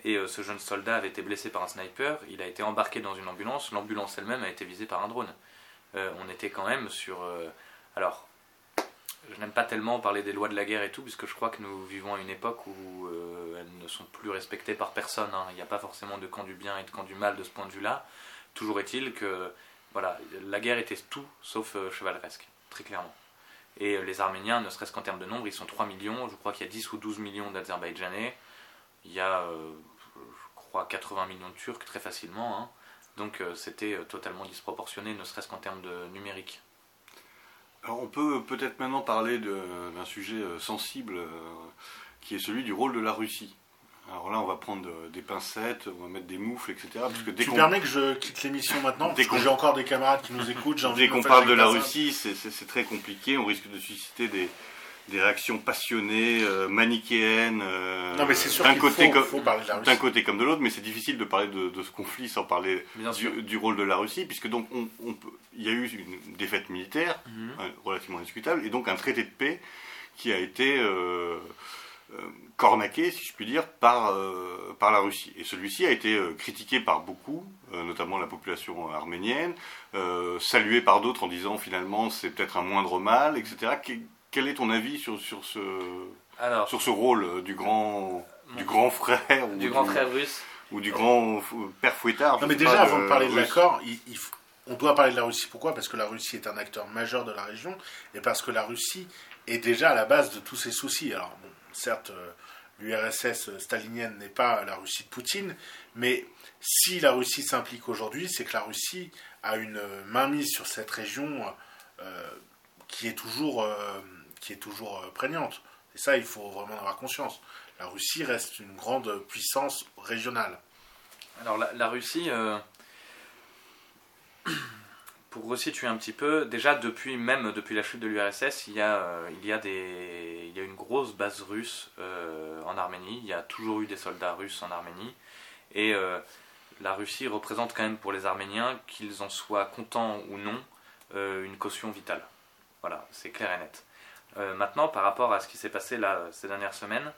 Et ce jeune soldat avait été blessé par un sniper, il a été embarqué dans une ambulance, l'ambulance elle-même a été visée par un drone. on était quand même sur... alors, je n'aime pas tellement parler des lois de la guerre et tout, puisque je crois que nous vivons à une époque où euh, elles ne sont plus respectées par personne. Hein. Il n'y a pas forcément de camp du bien et de camp du mal de ce point de vue-là. Toujours est-il que voilà, la guerre était tout sauf euh, chevaleresque, très clairement. Et euh, les Arméniens, ne serait-ce qu'en termes de nombre, ils sont 3 millions. Je crois qu'il y a 10 ou 12 millions d'Azerbaïdjanais. Il y a, je crois, 80 millions de Turcs très facilement. Hein. Donc c'était totalement disproportionné, ne serait-ce qu'en termes de numérique on peut peut-être maintenant parler d'un sujet euh, sensible euh, qui est celui du rôle de la Russie. Alors là, on va prendre euh, des pincettes, on va mettre des moufles, etc. Parce que tu permets que je quitte l'émission maintenant Parce que j'ai encore des camarades qui nous écoutent. Dès qu'on parle de la Russie, c'est très compliqué. On risque de susciter des, des réactions passionnées, euh, manichéennes, euh, d'un côté, comme, côté comme de l'autre, mais c'est difficile de parler de, ce conflit sans parler du, rôle de la Russie, puisque donc on, il y a eu une défaite militaire mhm. euh, relativement indiscutable, et donc un traité de paix qui a été cornaqué, si je puis dire, par, par la Russie. Et celui-ci a été critiqué par beaucoup, notamment la population arménienne, salué par d'autres en disant finalement c'est peut-être un moindre mal, etc quel est ton avis sur, sur, ce, sur ce rôle euh, du grand, du grand frère Du grand frère russe Ou du grand père fouettard Non, mais déjà, avant de parler de l'accord, on doit parler de la Russie. Pourquoi? Parce que la Russie est un acteur majeur de la région et parce que la Russie est déjà à la base de tous ces soucis. Alors, bon, certes, euh, l'URSS stalinienne n'est pas la Russie de Poutine, mais si la Russie s'implique aujourd'hui, c'est que la Russie a une mainmise sur cette région euh, qui est toujours qui est toujours euh, prégnante. Et ça, il faut vraiment avoir conscience. La Russie reste une grande puissance régionale. Alors la, Russie, euh, pour resituer un petit peu, déjà depuis même depuis la chute de l'URSS, il euh, il y a une grosse base russe en Arménie. Il y a toujours eu des soldats russes en Arménie et la Russie représente quand même pour les Arméniens, qu'ils en soient contents ou non, une caution vitale. Voilà, c'est clair et net. Euh, maintenant, par rapport à ce qui s'est passé là, ces dernières semaines,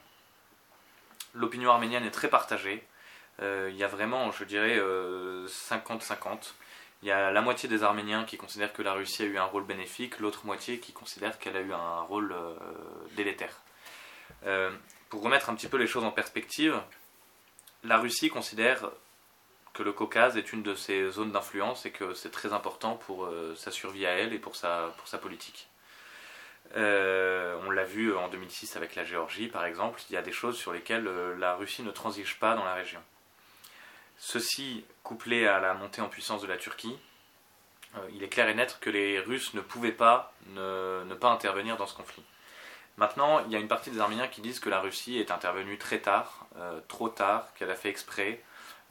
l'opinion arménienne est très partagée. Euh, il y a vraiment, je dirais, 50-50. Euh, il y a la moitié des Arméniens qui considèrent que la Russie a eu un rôle bénéfique, l'autre moitié qui considère qu'elle a eu un rôle délétère. pour remettre un petit peu les choses en perspective, la Russie considère que le Caucase est une de ses zones d'influence et que c'est très important pour sa survie à elle et pour sa politique. Euh, on l'a vu en 2006 avec la Géorgie, par exemple. Il y a des choses sur lesquelles euh, la Russie ne transige pas dans la région. Ceci, couplé à la montée en puissance de la Turquie, euh, il est clair et net que les Russes ne pouvaient pas ne, pas intervenir dans ce conflit. Maintenant, il y a une partie des Arméniens qui disent que la Russie est intervenue très tard, trop tard, qu'elle a fait exprès.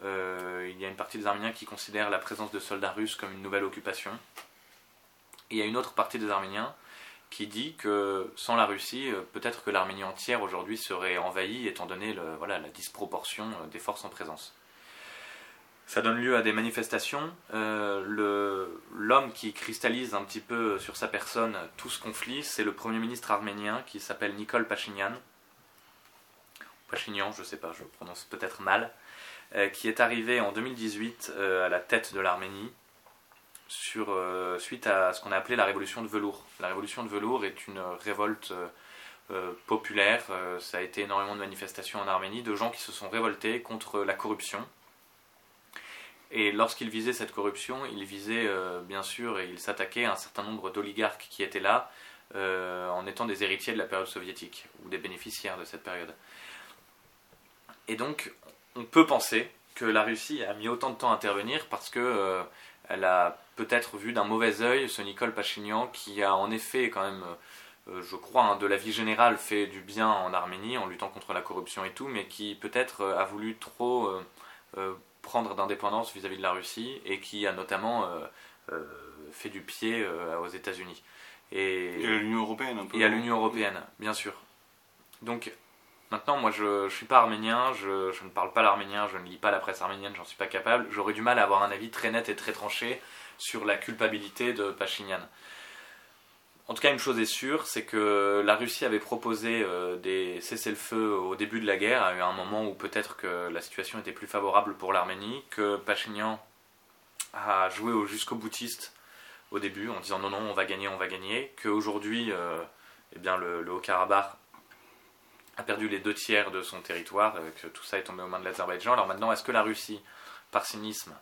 il y a une partie des Arméniens qui considèrent la présence de soldats russes comme une nouvelle occupation. Et il y a une autre partie des Arméniens qui dit que sans la Russie, euh, peut-être que l'Arménie entière aujourd'hui serait envahie étant donné voilà, la disproportion euh, des forces en présence. Ça donne lieu à des manifestations. Euh, L'homme qui cristallise un petit peu sur sa personne tout ce conflit, c'est le Premier ministre arménien qui s'appelle Nicole Pachinian. Pachinian, je ne sais pas, je prononce peut-être mal, qui est arrivé en 2018 à la tête de l'Arménie euh, suite à ce qu'on a appelé la révolution de velours. La révolution de velours est une révolte euh, euh, populaire. ça a été énormément de manifestations en Arménie, de gens qui se sont révoltés contre la corruption. Et lorsqu'ils visaient cette corruption, ils visaient bien sûr et ils s'attaquaient à un certain nombre d'oligarques qui étaient là en étant des héritiers de la période soviétique ou des bénéficiaires de cette période. Et donc, on peut penser que la Russie a mis autant de temps à intervenir parce que elle a peut-être vu d'un mauvais œil ce Nicole Pachignan qui a en effet quand même, euh, je crois, hein, de la vie générale fait du bien en Arménie en luttant contre la corruption et tout, mais qui peut-être euh, a voulu trop euh, prendre d'indépendance vis-à-vis de la Russie et qui a notamment fait du pied aux États-Unis. Et, à l'Union européenne un peu. Et à l'Union européenne, bien sûr. Donc Maintenant, moi, je ne suis pas arménien, je, ne parle pas l'arménien, je ne lis pas la presse arménienne, j'en suis pas capable. J'aurais du mal à avoir un avis très net et très tranché sur la culpabilité de Pachinian. En tout cas, une chose est sûre, c'est que la Russie avait proposé euh, des cessez-le-feu au début de la guerre, à un moment où peut-être que la situation était plus favorable pour l'Arménie, que Pachinian a joué au jusqu'au boutiste au début en disant non, non, on va gagner, on va gagner, qu'aujourd'hui, euh, eh bien, le, le Haut-Karabakh a perdu les deux tiers de son territoire, euh, que tout ça est tombé aux mains de l'Azerbaïdjan. Alors maintenant, est-ce que la Russie, par cynisme,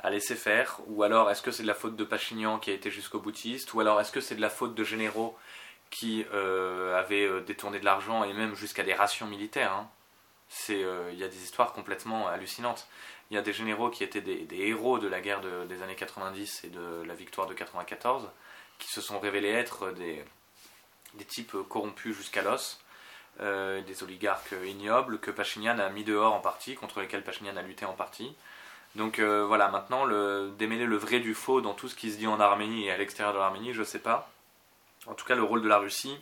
a laissé faire? Ou alors est-ce que c'est de la faute de Pachinian qui a été jusqu'au boutiste? Ou alors est-ce que c'est de la faute de généraux qui euh, avaient euh, détourné de l'argent et même jusqu'à des rations militaires hein? Il y a des histoires complètement hallucinantes. Il y a des généraux qui étaient des, héros de la guerre des années 90 et de la victoire de 94, qui se sont révélés être des types corrompus jusqu'à l'os, euh, des oligarques ignobles que Pachinian a mis dehors en partie, contre lesquels Pachinian a lutté en partie. Donc euh, voilà, maintenant, le, démêler le vrai du faux dans tout ce qui se dit en Arménie et à l'extérieur de l'Arménie, je ne sais pas. En tout cas, le rôle de la Russie,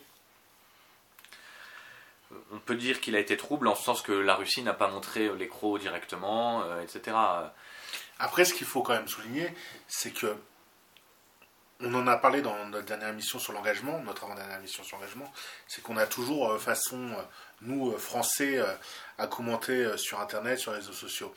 on peut dire qu'il a été trouble en ce sens que la Russie n'a pas montré les crocs directement, euh, etc. Après, ce qu'il faut quand même souligner, c'est que on en a parlé dans notre dernière émission sur l'engagement, notre avant-dernière émission sur l'engagement, c'est qu'on a toujours euh, façon, euh, nous, euh, Français, à commenter sur Internet, sur les réseaux sociaux.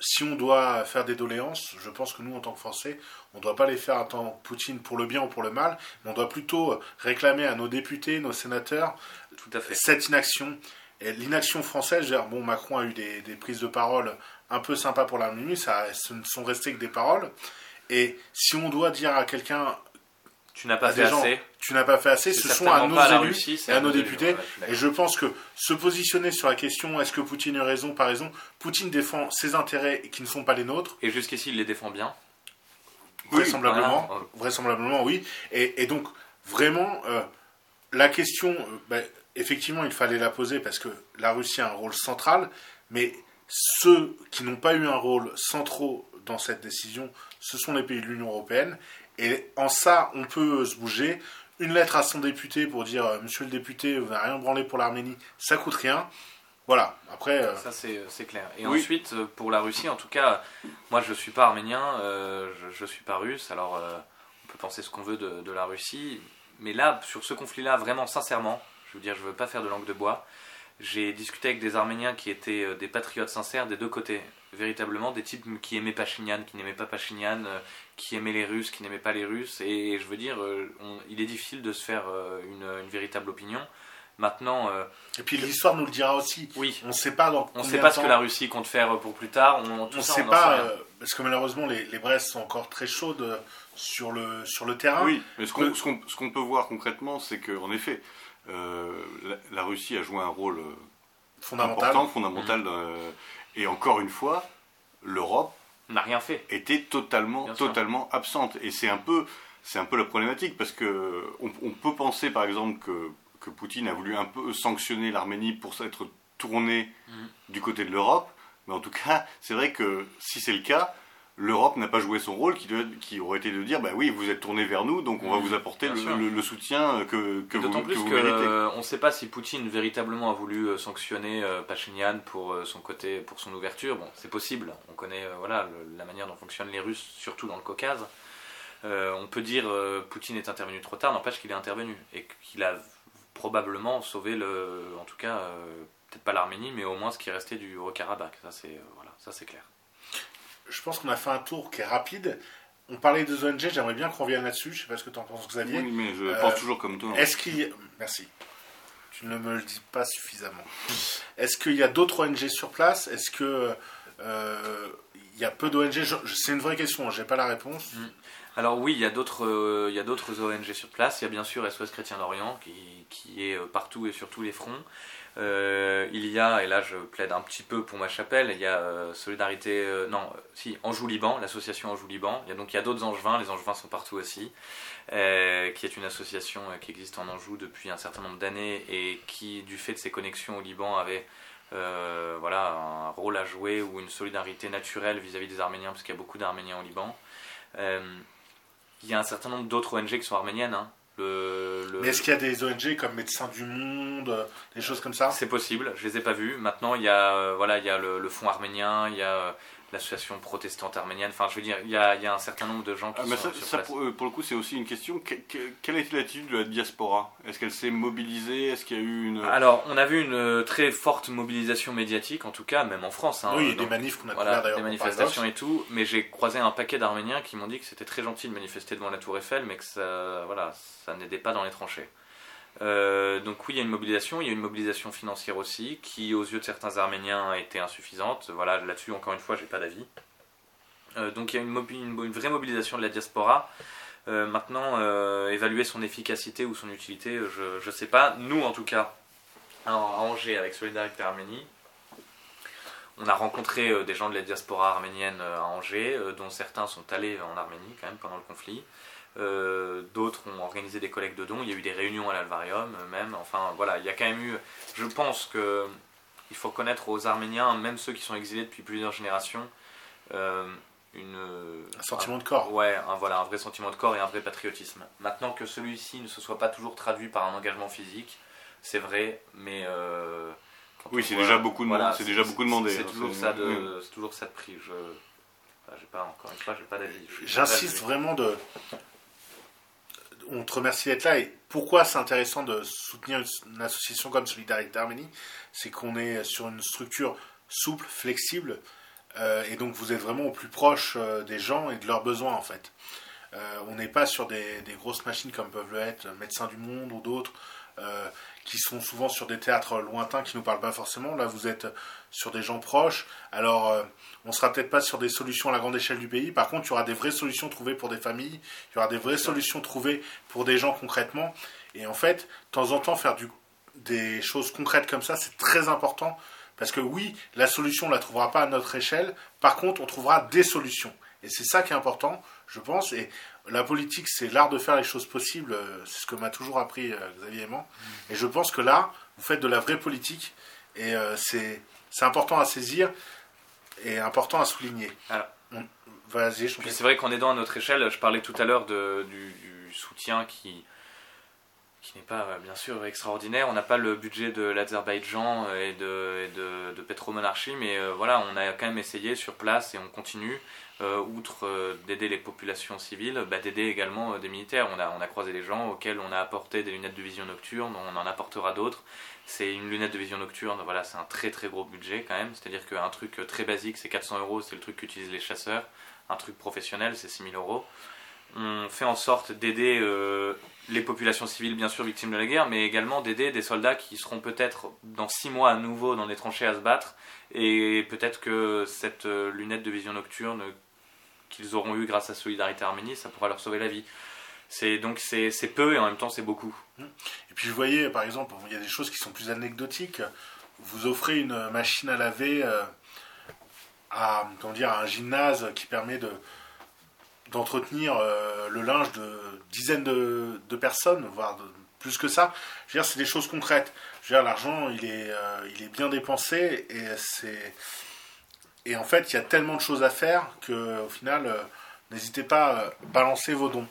si on doit faire des doléances, je pense que nous, en tant que Français, on ne doit pas les faire en tant que Poutine pour le bien ou pour le mal, mais on doit plutôt réclamer à nos députés, nos sénateurs, Tout à fait. cette inaction. Et l'inaction française, bon, Macron a eu des, prises de parole un peu sympas pour l'Arménie, ça, ce ne sont restés que des paroles. Et si on doit dire à quelqu'un tu n'as pas fait assez. Tu n'as pas fait assez. Ce sont à nos élus et à nos députés. et je pense que se positionner sur la question est-ce que Poutine a raison, pas raison, Poutine défend ses intérêts qui ne sont pas les nôtres. Et jusqu'ici, il les défend bien. Vraisemblablement, vraisemblablement oui. Et, donc vraiment, euh, la question, euh, ben, effectivement, il fallait la poser parce que la Russie a un rôle central, mais ceux qui n'ont pas eu un rôle central dans cette décision ce sont les pays de l'Union européenne. Et en ça, on peut se bouger. Une lettre à son député pour dire euh, Monsieur le député, vous n'avez rien branlé pour l'Arménie, ça coûte rien. Voilà, après. Euh, ça, c'est clair. Et ensuite, euh, pour la Russie, en tout cas, moi je ne suis pas arménien, je ne suis pas russe, alors on peut penser ce qu'on veut de, de, la Russie. Mais là, sur ce conflit-là, vraiment sincèrement, je veux dire, je ne veux pas faire de langue de bois. J'ai discuté avec des Arméniens qui étaient des patriotes sincères des deux côtés véritablement des types qui aimaient Pachinian, qui n'aimaient pas Pachinian, euh, qui aimaient les Russes, qui n'aimaient pas les Russes. Et, je veux dire, euh, il est difficile de se faire euh, une, véritable opinion. Maintenant. et puis l'histoire nous le dira aussi. Oui. On ne sait pas dans On sait pas ce que la Russie compte faire pour plus tard. On ne sait pas parce que malheureusement les, les braises sont encore très chaudes sur le sur le terrain. Oui, mais ce qu'on peut voir concrètement, c'est qu'en effet, la, Russie a joué un rôle fondamental, important, fondamental. Mmh. Et encore une fois, l'Europe n'a rien fait. Était totalement, totalement absente. Et c'est un peu, c'est un peu la problématique parce que on, peut penser, par exemple, que, que, Poutine a voulu un peu sanctionner l'Arménie pour s'être tourné mm. du côté de l'Europe. Mais en tout cas, c'est vrai que si c'est le cas, l'Europe n'a pas joué son rôle qui, qui, aurait été de dire bah oui vous êtes tourné vers nous donc on va mmh, vous apporter le, soutien que, que vous, plus que euh, on ne sait pas si Poutine véritablement a voulu euh, sanctionner euh, Pachinian pour son côté pour son ouverture. Bon c'est possible. On connaît voilà la manière dont fonctionnent les Russes surtout dans le Caucase. On peut dire Poutine est intervenu trop tard n'empêche qu'il est intervenu et qu'il a probablement sauvé le en tout cas peut-être pas l'Arménie mais au moins ce qui restait du Haut-Karabakh ça c'est voilà ça c'est clair pense qu'on a fait un tour qui est rapide. On parlait des ONG, j'aimerais bien qu'on revienne là-dessus. Je ne sais pas ce que tu en penses, Xavier. Oui, mais je pense euh, toujours comme toi. Est-ce qu'il y. Merci. Tu ne me le dis pas suffisamment. Est-ce qu'il y a d'autres ONG sur place? Est-ce que euh, il y a peu d'ONG C'est une vraie question, je n'ai pas la réponse. Mm. Alors oui, il y a d'autres euh, il y a d'autres ONG sur place. Il y a bien sûr SOS Chrétien d'Orient qui, qui, est partout et sur tous les fronts. Euh, il y a, et là je plaide un petit peu pour ma chapelle, il y a euh, Solidarité, euh, non, si, Anjou-Liban, l'association Anjou-Liban. Il y a donc il y a d'autres Angevins, les Angevins sont partout aussi, qui est une association qui existe en Anjou depuis un certain nombre d'années et qui, du fait de ses connexions au Liban, avait voilà, un rôle à jouer ou une solidarité naturelle vis-à-vis des Arméniens, parce qu'il y a beaucoup d'Arméniens au Liban. il y a un certain nombre d'autres ONG qui sont arméniennes, hein, mais est-ce qu'il y a des ONG comme Médecins du Monde, des choses comme ça? C'est possible, je les ai pas vus. Maintenant, il y a, euh, voilà, il y a le, Fonds arménien, il y a euh, l'association protestante arménienne. Enfin, je veux dire, il y a, il y a un certain nombre de gens qui Ah, mais sont ça, sur ça, place. pour, euh, pour le coup, c'est aussi une question. Que- que- quelle a été l'attitude de la diaspora? Est-ce qu'elle s'est mobilisée? Est-ce qu'il y a eu une. Alors, on a vu une euh, très forte mobilisation médiatique, en tout cas, même en France. hein, oui, il y a dans- des manifs qu'on a voilà, d'ailleurs. des manifestations et tout, mais j'ai croisé un paquet d'Arméniens qui m'ont dit que c'était très gentil de manifester devant la Tour Eiffel, mais que ça, voilà, ça n'aidait pas dans les tranchées. Euh, donc oui, il y a une mobilisation, il y a une mobilisation financière aussi, qui aux yeux de certains Arméniens a été insuffisante. Voilà, là-dessus, encore une fois, j'ai pas d'avis. Euh, donc il y a une, vraie mobilisation de la diaspora. Euh, maintenant, évaluer son efficacité ou son utilité, je ne sais pas. Nous, en tout cas, à Angers, avec Solidarité Arménie, on a rencontré des gens de la diaspora arménienne à Angers, dont certains sont allés en Arménie quand même pendant le conflit. Euh, D'autres ont organisé des collectes de dons. Il y a eu des réunions à l'Alvarium euh, même. Enfin voilà, il y a quand même eu. Je pense que il faut reconnaître aux Arméniens, même ceux qui sont exilés depuis plusieurs générations, euh, une Un sentiment de corps. Ouais, un, voilà, un vrai sentiment de corps et un vrai patriotisme. Maintenant que celui-ci ne se soit pas toujours traduit par un engagement physique, c'est vrai, mais euh, Oui, c'est déjà beaucoup de- c'est déjà beaucoup demandé, C'est toujours c'est- ça de, oui. c'est toujours ça de prix. Je, bah, j'ai pas encore une fois, j'ai pas d'avis. J'insiste vraiment de. On te remercie d'être là. Et pourquoi c'est intéressant de soutenir une association comme Solidarité Arménie C'est qu'on est sur une structure souple, flexible. euh, et donc vous êtes vraiment au plus proche euh, des gens et de leurs besoins en fait. Euh, on n'est pas sur des, des grosses machines comme peuvent le être Médecins du Monde ou d'autres qui sont souvent sur des théâtres lointains qui nous parlent pas forcément. Là, vous êtes sur des gens proches. Alors, euh, on sera peut-être pas sur des solutions à la grande échelle du pays. Par contre, il y aura des vraies solutions trouvées pour des familles. Il y aura des vraies solutions trouvées pour des gens concrètement. Et en fait, de temps en temps, faire du, des choses concrètes comme ça, c'est très important. Parce que oui, la solution, on la trouvera pas à notre échelle. Par contre, on trouvera des solutions. Et c'est ça qui est important, je pense. Et la politique, c'est l'art de faire les choses possibles. euh, C'est ce que m'a toujours appris euh, Xavier Aimant. Et je pense que là, vous faites de la vraie politique. Et euh, c'est c'est important à saisir et important à souligner. Alors. Vas-y, je c'est vrai qu'en aidant à notre échelle, je parlais tout à l'heure du, du soutien qui, qui n'est pas euh, bien sûr extraordinaire. On n'a pas le budget de l'Azerbaïdjan et de, et de, de Pétromonarchie, mais euh, voilà, on a quand même essayé sur place et on continue, outre euh, d'aider les populations civiles, bah, d'aider également euh, des militaires. On a, croisé des gens auxquels on a apporté des lunettes de vision nocturne, on en apportera d'autres. C'est une lunette de vision nocturne, voilà, c'est un très très gros budget quand même. C'est-à-dire qu'un truc euh, très basique, c'est 400 euros, c'est le truc qu'utilisent les chasseurs. Un truc professionnel, c'est 6000 euros. On fait en sorte d'aider euh, les populations civiles, bien sûr, victimes de la guerre, mais également d'aider des soldats qui seront peut-être dans 6 mois à nouveau dans des tranchées à se battre. Et peut-être que cette euh, lunette de vision nocturne qu'ils auront eu grâce à Solidarité Arménie, ça pourra leur sauver la vie. C'est donc c'est peu et en même temps c'est beaucoup. Et puis je voyais, par exemple, il y a des choses qui sont plus anecdotiques. Vous offrez une machine à laver euh, comment dire, à un gymnase qui permet de d'entretenir euh, le linge de dizaines de, personnes, voire plus que ça. Je veux c'est des choses concrètes. Je veux l'argent, il est, euh, il est bien dépensé et c'est et en fait, il y a tellement de choses à faire que au final, euh, n'hésitez pas à balancer vos dons.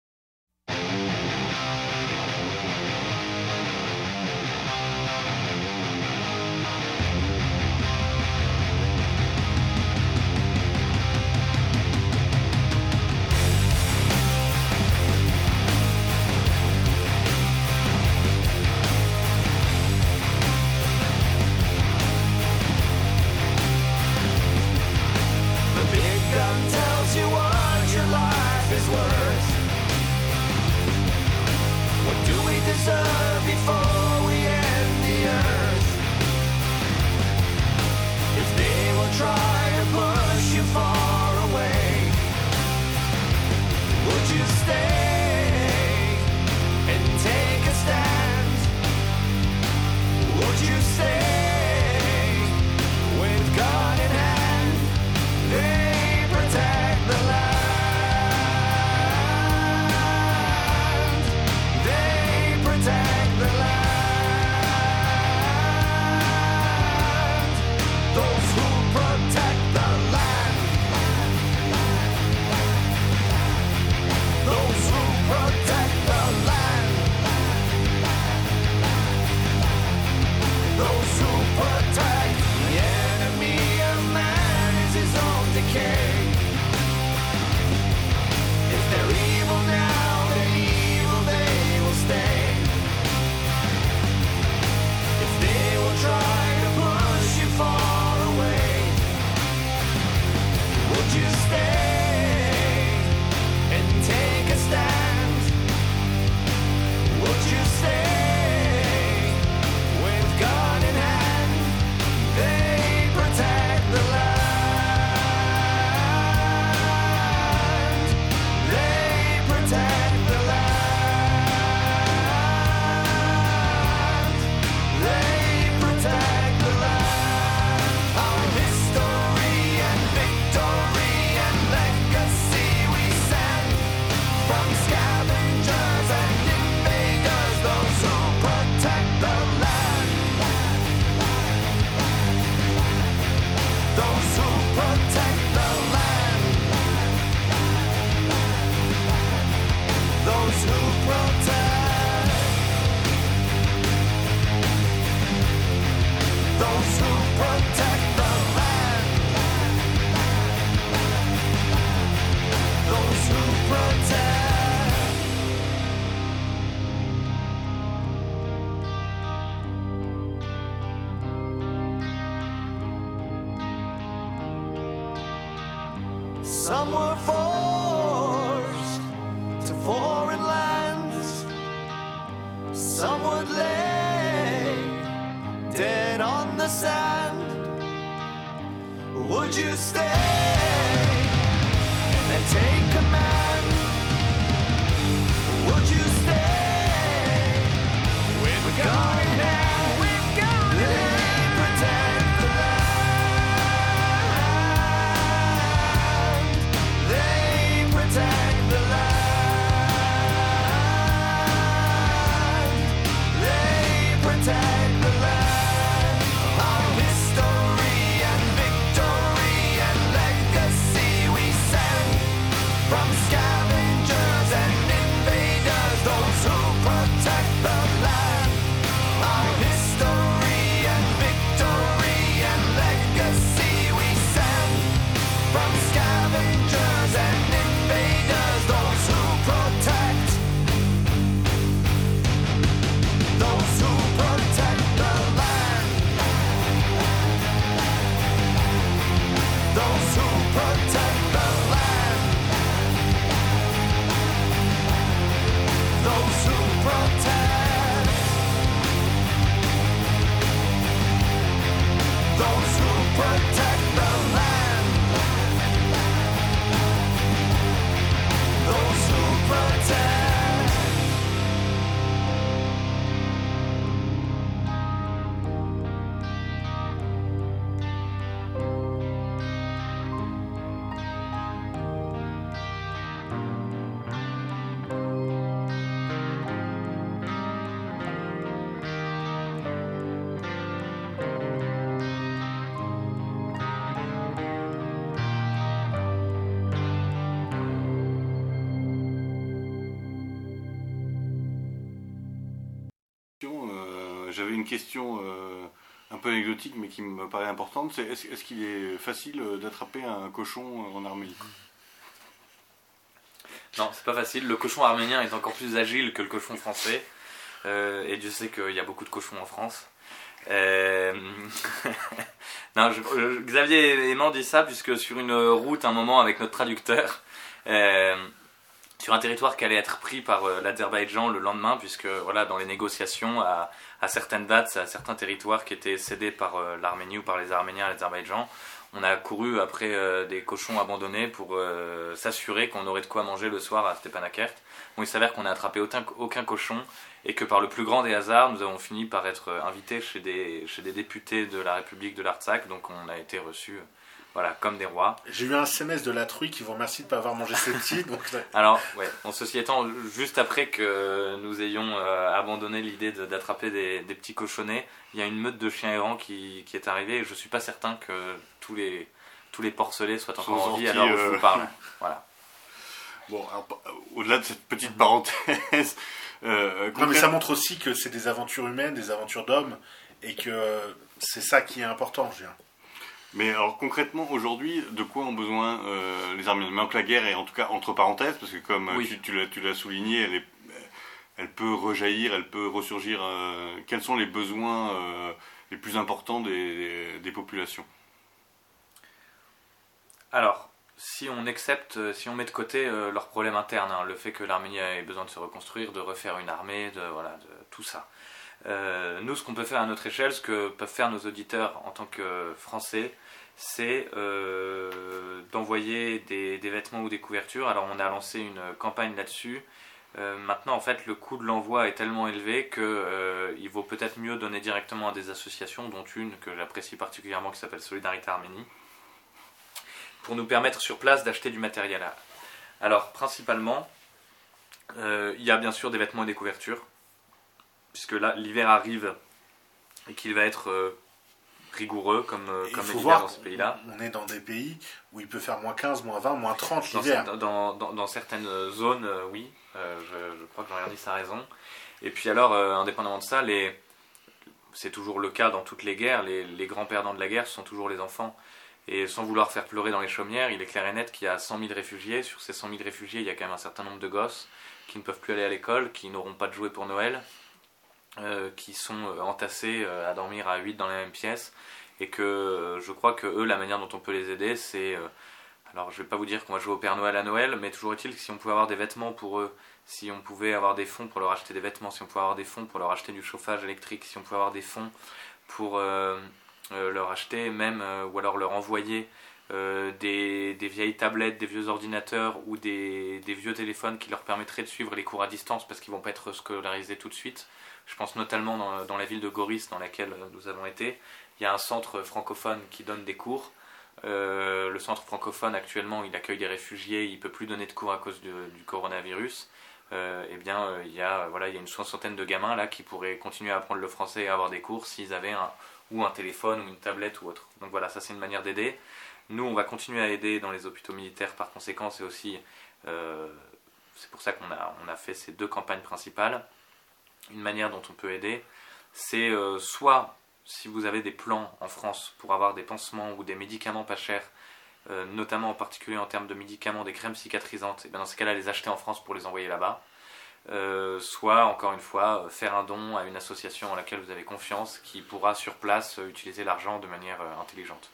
Une question euh, un peu anecdotique, mais qui me paraît importante. C'est est-ce qu'il est facile euh, d'attraper un cochon en Arménie? Non, c'est pas facile. Le cochon arménien est encore plus agile que le cochon français. Euh, et Dieu sait qu'il y a beaucoup de cochons en France. Euh, non, je- je- Xavier Aimant dit ça puisque sur une route, un moment avec notre traducteur, euh, sur un territoire qui allait être pris par euh, l'Azerbaïdjan le lendemain, puisque voilà, dans les négociations, à, à certaines dates, à certains territoires qui étaient cédés par euh, l'Arménie ou par les Arméniens à l'Azerbaïdjan, on a couru après euh, des cochons abandonnés pour euh, s'assurer qu'on aurait de quoi manger le soir à Stepanakert. Il s'avère qu'on n'a attrapé aucun, cochon et que par le plus grand des hasards, nous avons fini par être invités chez des, chez des députés de la République de l'Artsakh, donc on a été reçus voilà, comme des rois. J'ai eu un SMS de la truie qui vous remercie de ne pas avoir mangé ses petits. Donc, Alors, ouais, en ceci étant, juste après que nous ayons euh, abandonné l'idée de- d'attraper des, des petits cochonnets, il y a une meute de chiens errants qui, qui est arrivée et je suis pas certain que tous les, tous les porcelets soient encore en vie alors je euh, vous parle. Voilà. Bon, euh, au-delà de cette petite parenthèse, euh, non, mais ça montre aussi que c'est des aventures humaines, des aventures d'hommes, et que c'est ça qui est important, je veux dire. Mais alors concrètement, aujourd'hui, de quoi ont besoin euh, les Arméniens Maintenant que la guerre est en tout cas entre parenthèses, parce que comme euh, Oui. tu, tu l'as- souligné, elle, est, elle peut rejaillir, elle peut ressurgir. euh, quels sont les besoins euh, les plus importants des, des populations? Alors, si on accepte, si on met de côté leurs problèmes internes, hein, le fait que l'Arménie ait besoin de se reconstruire, de refaire une armée, de voilà, de tout ça. Nous, ce qu'on peut faire à notre échelle, ce que peuvent faire nos auditeurs en tant que Français, c'est euh, d'envoyer des, vêtements ou des couvertures. Alors, on a lancé une campagne là-dessus. Euh, maintenant, en fait, le coût de l'envoi est tellement élevé que euh, vaut peut-être mieux donner directement à des associations, dont une que j'apprécie particulièrement qui s'appelle Solidarité Arménie pour nous permettre sur place d'acheter du matériel. Alors, principalement, il y a bien sûr des vêtements et des couvertures, puisque là, l'hiver arrive et qu'il va être rigoureux comme, euh, comme il faut voir dans ces pays-là. On est dans des pays où il peut faire moins 15, moins 20, moins 30 Dans, l'hiver. dans- dans- dans certaines zones, euh, oui, Euh, je, je crois que Jean-Yardis a raison. Et puis alors, euh, indépendamment de ça, les... c'est toujours le cas dans toutes les guerres, les, les grands perdants de la guerre sont toujours les enfants. Et sans vouloir faire pleurer dans les chaumières, il est clair et net qu'il y a 100 000 réfugiés. Sur ces 100 000 réfugiés, il y a quand même un certain nombre de gosses qui ne peuvent plus aller à l'école, qui n'auront pas de jouets pour Noël, qui sont euh, entassés euh, à dormir à 8 dans la même pièce. Et que euh, je crois que eux, la manière dont on peut les aider, c'est... euh, alors, je vais pas vous dire qu'on va jouer au Père Noël à Noël, mais toujours est-il que si on pouvait avoir des vêtements pour eux, si on pouvait avoir des fonds pour leur acheter des vêtements, si on pouvait avoir des fonds pour leur acheter du chauffage électrique, si on pouvait avoir des fonds pour euh, euh, leur acheter même, euh, ou alors leur envoyer euh, des, des vieilles tablettes, des vieux ordinateurs ou des, des vieux téléphones qui leur permettraient de suivre les cours à distance parce qu'ils vont pas être scolarisés tout de suite. Je pense notamment dans, la ville de Goris dans laquelle nous avons été, il y a un centre francophone qui donne des cours. Euh, le centre francophone actuellement, il accueille des réfugiés, il peut plus donner de cours à cause du coronavirus. Euh, eh bien, euh, il y a voilà, il y a une soixantaine de gamins là qui pourraient continuer à apprendre le français et avoir des cours s'ils avaient un ou un téléphone ou une tablette ou autre. Donc voilà, ça c'est une manière d'aider. Nous, on va continuer à aider dans les hôpitaux militaires par conséquent, c'est aussi euh, c'est pour ça qu'on a on a fait ces deux campagnes principales. Une manière dont on peut aider, c'est euh, soit si vous avez des plans en France pour avoir des pansements ou des médicaments pas chers, euh, notamment en particulier en termes de médicaments, des crèmes cicatrisantes, et bien dans ces cas-là, les acheter en France pour les envoyer là-bas. Euh, soit, encore une fois, faire un don à une association en laquelle vous avez confiance qui pourra sur place utiliser l'argent de manière intelligente.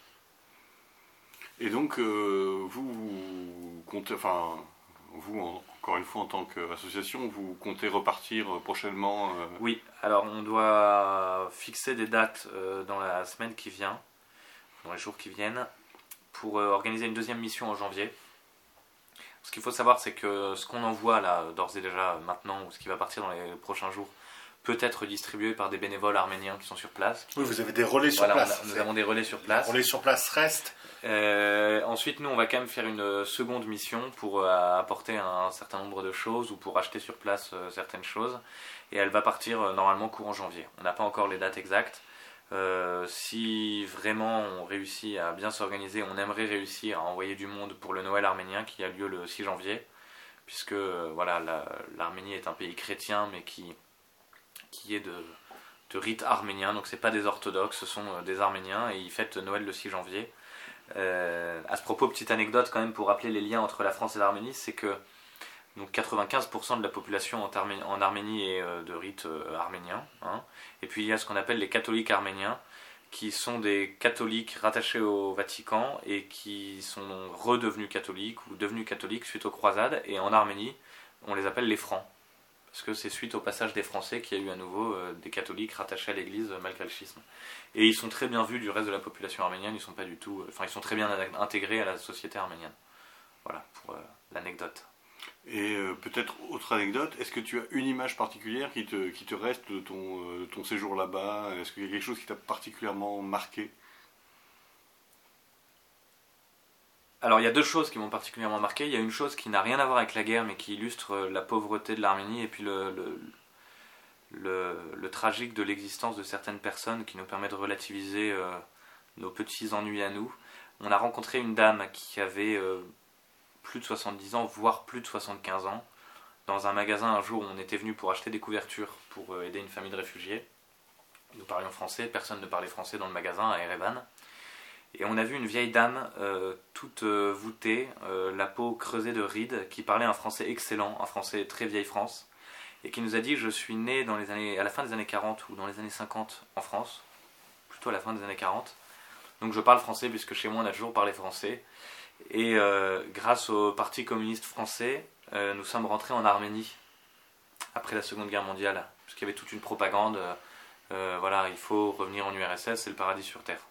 Et donc, vous, vous comptez, enfin, vous, en- encore une fois, en tant qu'association, vous comptez repartir prochainement euh, Oui, alors on doit fixer des dates euh, dans la semaine qui vient, dans les jours qui viennent, pour euh, organiser une deuxième mission en janvier. Ce qu'il faut savoir, c'est que ce qu'on envoie là, d'ores et déjà maintenant, ou ce qui va partir dans les prochains jours, peut être distribué par des bénévoles arméniens qui sont sur place. Oui, vous avez des relais sur Voilà, on a- place. nous avons des relais sur Les place. relais sur place restent. Euh, ensuite, nous, on va quand même faire une euh, seconde mission pour euh, apporter un certain nombre de choses ou pour acheter sur place certaines choses. Et elle va partir normalement courant janvier. On n'a pas encore les dates exactes. Si vraiment on réussit à bien s'organiser, on aimerait réussir à envoyer du monde pour le Noël arménien qui a lieu le 6 janvier, puisque voilà, la- l'Arménie est un pays chrétien, mais qui, qui est de, de rite arménien. Donc c'est pas des orthodoxes, ce sont des Arméniens et ils fêtent Noël le 6 janvier. Euh, à ce propos, petite anecdote quand même pour rappeler les liens entre la France et l'Arménie, c'est que donc 95% de la population en, Armé- en Arménie est euh, de rite euh, arménien. hein. Et puis il y a ce qu'on appelle les catholiques arméniens, qui sont des catholiques rattachés au Vatican et qui sont redevenus catholiques ou devenus catholiques suite aux croisades. Et en Arménie, on les appelle les francs. Parce que c'est suite au passage des Français qu'il y a eu à nouveau euh, des catholiques rattachés à l'église euh, malgré. Et ils sont très bien vus du reste de la population arménienne, ils sont pas du tout. Enfin, ils sont très bien intégrés à la société arménienne. Voilà pour euh, l'anecdote. Et euh, peut-être autre anecdote, est-ce que tu as une image particulière qui te, qui te reste euh, de ton séjour là-bas? Est-ce qu'il y a quelque chose qui t'a particulièrement marqué? Alors il y a deux choses qui m'ont particulièrement marqué. Il y a une chose qui n'a rien à voir avec la guerre, mais qui illustre euh, la pauvreté de l'Arménie et puis le, tragique de l'existence de certaines personnes qui nous permet de relativiser euh, nos petits ennuis à nous. On a rencontré une dame qui avait euh, plus de 70 ans, voire plus de 75 ans, dans un magasin un jour où on était venu pour acheter des couvertures pour aider une famille de réfugiés. Nous parlions français, personne ne parlait français dans le magasin à Erevan. Et on a vu une vieille dame euh, toute euh, voûtée, euh, la peau creusée de rides, qui parlait un français excellent, un français très vieille France, et qui nous a dit Je suis né à la fin des années 40 ou dans les années 50 en France, plutôt à la fin des années 40. Donc je parle français puisque chez moi on a toujours parlé français. Et grâce au Parti communiste français, nous sommes rentrés en Arménie après la Seconde Guerre mondiale, puisqu'il y avait toute une propagande. voilà, il faut revenir en URSS, c'est le paradis sur Terre.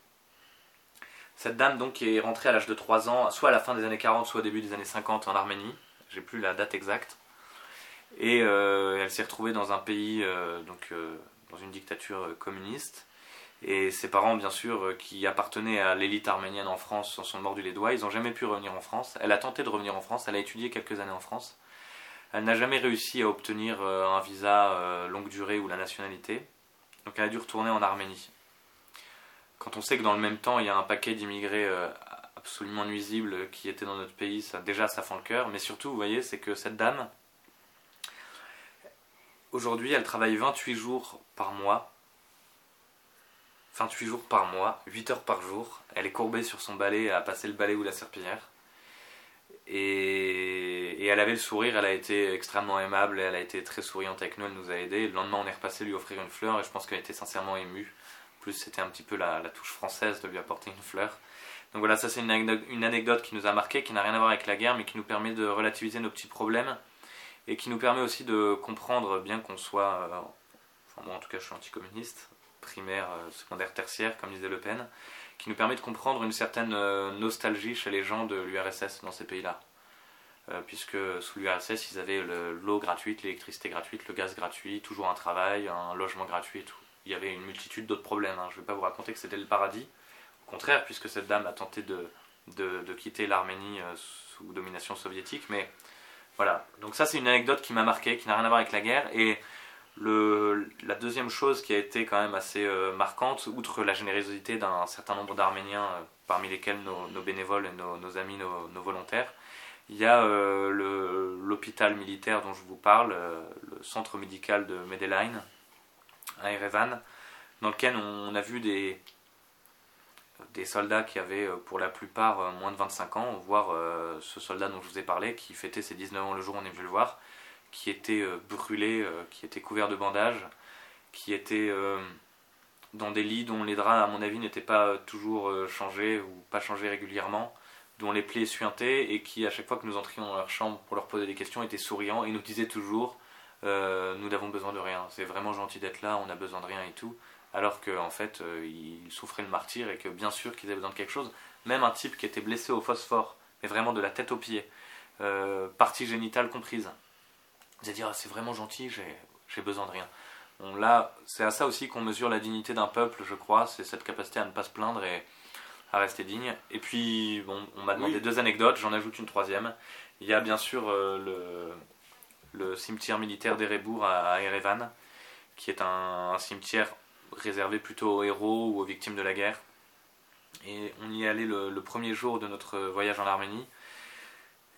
Cette dame donc est rentrée à l'âge de 3 ans, soit à la fin des années 40, soit au début des années 50 en Arménie, j'ai plus la date exacte, et euh, elle s'est retrouvée dans un pays, euh, donc euh, dans une dictature communiste, et ses parents bien sûr qui appartenaient à l'élite arménienne en France s'en sont mordus les doigts, ils n'ont jamais pu revenir en France, elle a tenté de revenir en France, elle a étudié quelques années en France, elle n'a jamais réussi à obtenir un visa longue durée ou la nationalité, donc elle a dû retourner en Arménie. Quand on sait que dans le même temps, il y a un paquet d'immigrés euh, absolument nuisibles qui étaient dans notre pays, déjà, ça fend le cœur. Mais surtout, vous voyez, c'est que cette dame, aujourd'hui, elle travaille 28 jours par mois. 28 jours par mois, 8 heures par jour. Elle est courbée sur son balai à passer le balai ou la serpillière. Et, et elle avait le sourire, elle a été extrêmement aimable, elle a été très souriante avec nous, elle nous a aidés. Le lendemain, on est repassé lui offrir une fleur et je pense qu'elle était sincèrement émue. C'était un petit peu la, touche française de lui apporter une fleur. Donc voilà, ça c'est une, anecdote- une anecdote qui nous a marqué, qui n'a rien à voir avec la guerre, mais qui nous permet de relativiser nos petits problèmes et qui nous permet aussi de comprendre, bien qu'on soit, euh, enfin moi en tout cas je suis anticommuniste, primaire, euh, secondaire, tertiaire, comme disait Le Pen, qui nous permet de comprendre une certaine euh, nostalgie chez les gens de l'URSS dans ces pays-là. Puisque sous l'URSS, ils avaient le- l'eau gratuite, l'électricité gratuite, le gaz gratuit, toujours un travail, un logement gratuit et tout. Il y avait une multitude d'autres problèmes. hein. Je ne vais pas vous raconter que c'était le paradis. Au contraire, puisque cette dame a tenté de, quitter l'Arménie euh, sous domination soviétique. Mais voilà. Donc ça, c'est une anecdote qui m'a marqué, qui n'a rien à voir avec la guerre. Et la deuxième chose qui a été quand même assez euh, marquante, outre la générosité d'un certain nombre d'Arméniens, euh, parmi lesquels nos, bénévoles et nos, amis, nos, volontaires, il y a l'hôpital militaire dont je vous parle, le centre médical de Medellin, à Erevan, dans lequel on, a vu des, des soldats qui avaient euh, pour la plupart euh, moins de 25 ans, voire euh, ce soldat dont je vous ai parlé, qui fêtait ses 19 ans le jour où on est venu le voir, qui était brûlé, qui était couvert de bandages, qui était dans des lits dont les draps, à mon avis, n'étaient pas toujours changés ou pas changés régulièrement, dont les plis suintaient et qui, à chaque fois que nous entrions dans leur chambre pour leur poser des questions, étaient souriants et nous disaient toujours euh, Nous n'avons besoin de rien, c'est vraiment gentil d'être là, on n'a besoin de rien et tout. Alors qu'en en fait, euh, ils souffraient le martyr et que bien sûr qu'ils avaient besoin de quelque chose. Même un type qui était blessé au phosphore, mais vraiment de la tête aux pieds, euh, partie génitale comprise, disait dire Ah, c'est vraiment gentil, j'ai besoin de rien. C'est à ça aussi qu'on mesure la dignité d'un peuple, je crois, c'est cette capacité à ne pas se plaindre et à rester digne. Et puis, bon, on m'a demandé Oui. deux anecdotes, j'en ajoute une troisième. Il y a bien sûr euh, le, le cimetière militaire d'Erebourg à, Erevan, qui est un, cimetière réservé plutôt aux héros ou aux victimes de la guerre. Et on y est allé le, premier jour de notre voyage en Arménie.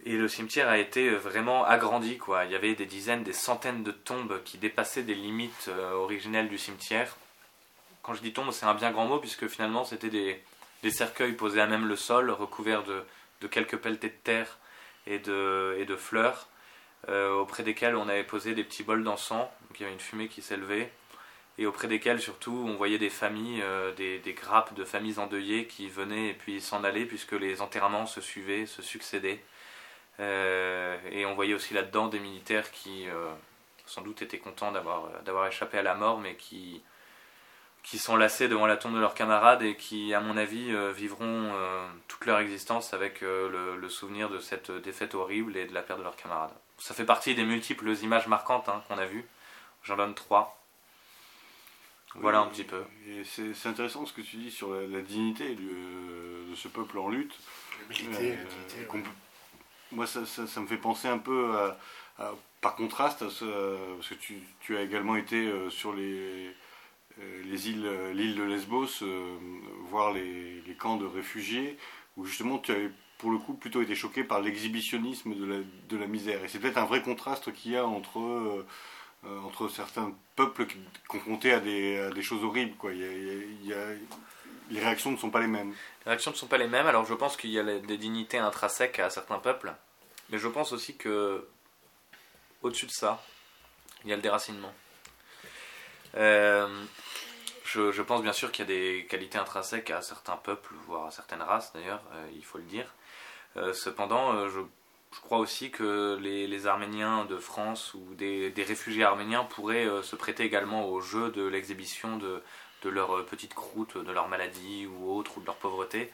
Et le cimetière a été vraiment agrandi, quoi. Il y avait des dizaines, des centaines de tombes qui dépassaient des limites euh, originelles du cimetière. Quand je dis tombe, c'est un bien grand mot, puisque finalement, c'était des, cercueils posés à même le sol, recouverts de, quelques pelletées de terre et de, fleurs, auprès desquels on avait posé des petits bols d'encens, donc il y avait une fumée qui s'élevait, et auprès desquels surtout on voyait des familles, euh, des, grappes de familles endeuillées qui venaient et puis s'en allaient, puisque les enterrements se suivaient, se succédaient. Euh, et on voyait aussi là-dedans des militaires qui, euh, sans doute, étaient contents d'avoir échappé à la mort, mais qui, sont lassés devant la tombe de leurs camarades et qui, à mon avis, euh, vivront euh, toute leur existence avec euh, le souvenir de cette défaite horrible et de la perte de leurs camarades. Ça fait partie des multiples images marquantes hein, qu'on a vues. J'en donne trois. Voilà un petit peu. Et c'est c'est intéressant ce que tu dis sur la, la dignité du- de ce peuple en lutte. L'humilité, Euh, ouais. Moi, ça, ça- ça me fait penser un peu, à- à- par contraste, à ce- parce que tu, tu as également été euh, sur les, euh, les îles, l'île de Lesbos, euh, voir les, les camps de réfugiés, où justement tu avais pour le coup plutôt été choqué par l'exhibitionnisme de la, misère. Et c'est peut-être un vrai contraste qu'il y a entre, euh, euh, entre certains peuples confrontés à des, choses horribles. Les réactions ne sont pas les mêmes. Les réactions ne sont pas les mêmes, alors je pense qu'il y a des dignités intrinsèques à certains peuples, mais je pense aussi que au-dessus de ça, il y a le déracinement. Euh, je, pense bien sûr qu'il y a des qualités intrinsèques à certains peuples, voire à certaines races d'ailleurs, il faut le dire. Euh, cependant, euh, je, je crois aussi que les, les Arméniens de France ou des, des réfugiés arméniens pourraient euh, se prêter également au jeu de l'exhibition de, de leur petite croûte, de leur maladie ou autre, ou de leur pauvreté.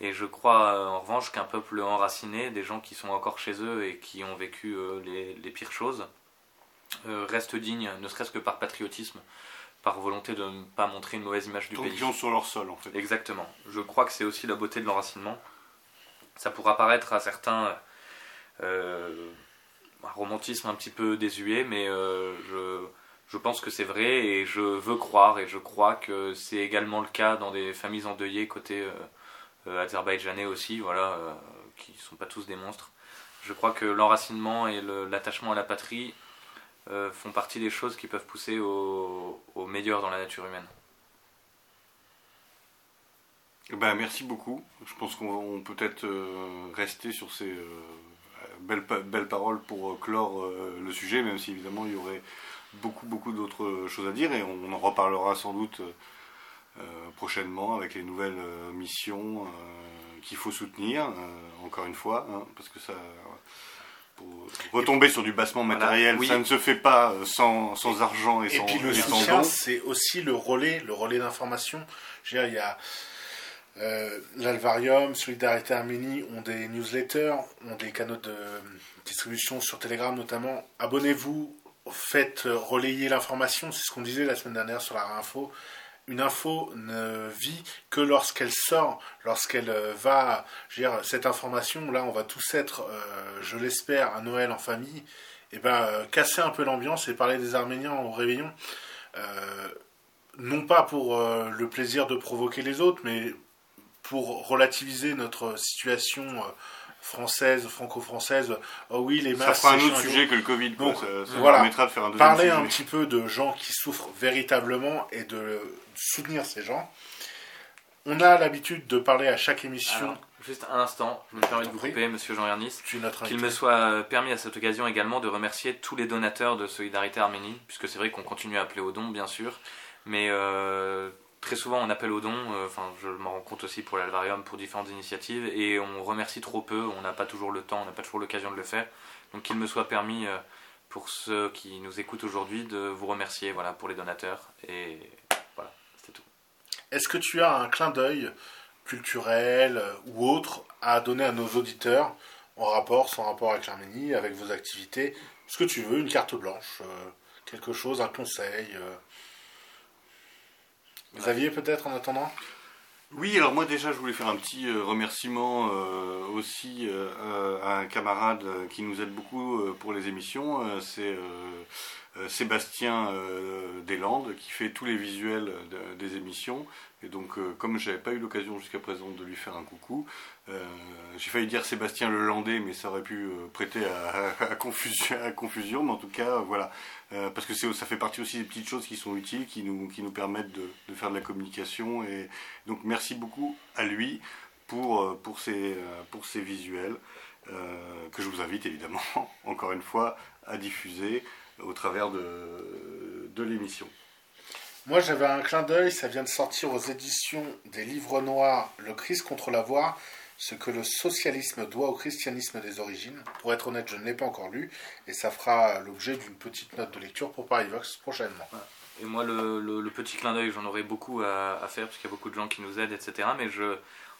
Et je crois en revanche qu'un peuple enraciné, des gens qui sont encore chez eux et qui ont vécu euh, les, les pires choses, euh, reste digne, ne serait-ce que par patriotisme, par volonté de ne pas montrer une mauvaise image du Tant pays. qu'ils sont sur leur sol, en fait. Exactement. Je crois que c'est aussi la beauté de l'enracinement. Ça pourra paraître à certains euh, un romantisme un petit peu désuet, mais euh, je, je pense que c'est vrai et je veux croire et je crois que c'est également le cas dans des familles endeuillées côté euh, azerbaïdjanais aussi, voilà, qui sont pas tous des monstres. Je crois que l'enracinement et l'attachement à la patrie font partie des choses qui peuvent pousser au, au meilleur dans la nature humaine. Ben, merci beaucoup. Je pense qu'on on peut peut-être euh, rester sur ces euh, belles, belles paroles pour euh, clore euh, le sujet, même si évidemment il y aurait beaucoup, beaucoup d'autres choses à dire et on en reparlera sans doute prochainement avec les nouvelles euh, missions euh, qu'il faut soutenir, euh, encore une fois, hein, parce que ça. Pour retomber sur du bassement Voilà, matériel, oui. ça ne se fait pas sans, sans argent et, Et sans, puis le et soutien, c'est aussi le relais, le relais d'information. Je veux dire, il y a euh, l'Alvarium, Solidarité Arménie ont des newsletters, ont des canaux de distribution sur Telegram notamment. Abonnez-vous, faites relayer l'information. C'est ce qu'on disait la semaine dernière sur la info. Une info ne vit que lorsqu'elle sort, lorsqu'elle euh, va. Je veux dire, cette information, là, on va tous être, euh, je l'espère, à Noël en famille. Et ben, euh, casser un peu l'ambiance et parler des Arméniens au réveillon. Non pas pour le plaisir de provoquer les autres, mais pour relativiser notre situation euh, française, franco-française. Oh oui, les Ça masques. fera un autre sujet que le Covid, quoi. Donc, ça, ça voilà. permettra de faire un deuxième Parler sujet. un petit peu de gens qui souffrent véritablement et de soutenir ces gens. On a l'habitude de parler à chaque émission. Alors, juste un instant, je me permets de vous couper, monsieur Jean-Yernis. tu es notre Qu'il me soit euh, permis à cette occasion également de remercier tous les donateurs de Solidarité Arménie, puisque c'est vrai qu'on continue à appeler aux dons, bien sûr, mais euh, très souvent on appelle aux dons, euh, enfin je m'en rends compte aussi pour l'Alvarium, pour différentes initiatives, et on remercie trop peu, on n'a pas toujours le temps, on n'a pas toujours l'occasion de le faire, donc qu'il me soit permis, euh, pour ceux qui nous écoutent aujourd'hui, de vous remercier voilà, pour les donateurs, et voilà, c'était tout. Est-ce que tu as un clin d'œil culturel euh, ou autre à donner à nos auditeurs en rapport, sans rapport avec l'Arménie, avec vos activités Ce que tu veux, une carte blanche, quelque chose, un conseil aviez peut-être en attendant? Oui, alors moi déjà je voulais faire un petit euh, remerciement euh, aussi euh, à un camarade qui nous aide beaucoup pour les émissions, c'est Sébastien Deslandes qui fait tous les visuels de- des émissions. Et donc euh, comme j'avais pas eu l'occasion jusqu'à présent de lui faire un coucou, euh, j'ai failli dire Sébastien le Landais, mais ça aurait pu euh, prêter à, confusion, à confusion, mais en tout cas voilà, parce que ça fait partie aussi des petites choses qui sont utiles, qui nous, qui nous permettent de, de faire de la communication et, donc merci beaucoup à lui pour, pour, euh, pour ces visuels que je vous invite évidemment, encore une fois, à diffuser au travers de, de l'émission. Moi, j'avais un clin d'œil, ça vient de sortir aux éditions des Livres Noirs, Le Christ contre la voix, ce que le socialisme doit au christianisme des origines. Pour être honnête, je ne l'ai pas encore lu, et ça fera l'objet d'une petite note de lecture pour Paris Vox prochainement. Et moi, le, petit clin d'œil, j'en aurais beaucoup à, faire, parce qu'il y a beaucoup de gens qui nous aident, etc. Mais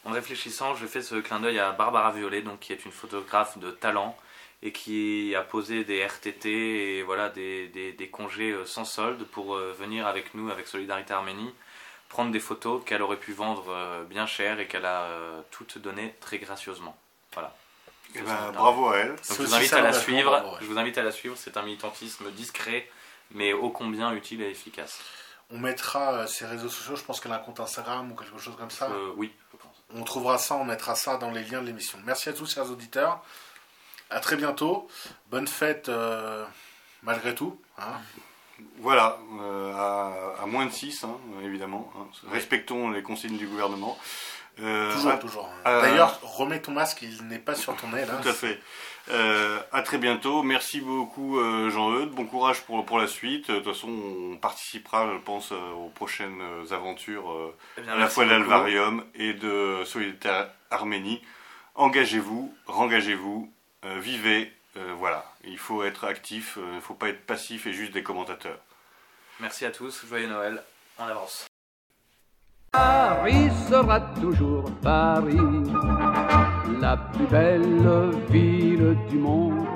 en réfléchissant, je fais ce clin d'œil à Barbara Violet, donc, qui est une photographe de talent, et qui a posé des RTT et voilà, des, des- des congés euh, sans solde pour euh, venir avec nous, avec Solidarité Arménie, prendre des photos qu'elle aurait pu vendre euh, bien cher et qu'elle a toutes données très gracieusement. Voilà. Eh ben, bravo à elle. Donc je vous invite à la suivre. bravo, ouais. Je vous invite à la suivre. C'est un militantisme discret, mais ô combien utile et efficace. On mettra ses réseaux sociaux, je pense qu'elle a un compte Instagram ou quelque chose comme ça. Euh, oui, je pense. On trouvera ça, on mettra ça dans les liens de l'émission. Merci à tous, chers auditeurs. À très bientôt. Bonne fête, euh, malgré tout. hein. Voilà, euh, à, à moins de 6, évidemment. hein. Respectons les consignes du gouvernement. Euh, Toujours, à- toujours. hein. euh, D'ailleurs, remets ton masque, il n'est pas sur ton nez. Là. Tout à fait. Euh, à très bientôt. Merci beaucoup euh, Jean-Eudes. Bon courage pour, pour la suite. De toute façon, on participera, je pense, aux prochaines aventures euh, Eh bien, à la fois de l'Alvarium et de Solidarité Arménie. Engagez-vous, rengagez-vous, euh, vivez. euh, voilà, il faut être actif, euh, il ne faut pas être passif et juste des commentateurs. Merci à tous. Joyeux Noël. En avance. Paris sera toujours Paris, la plus belle ville du monde.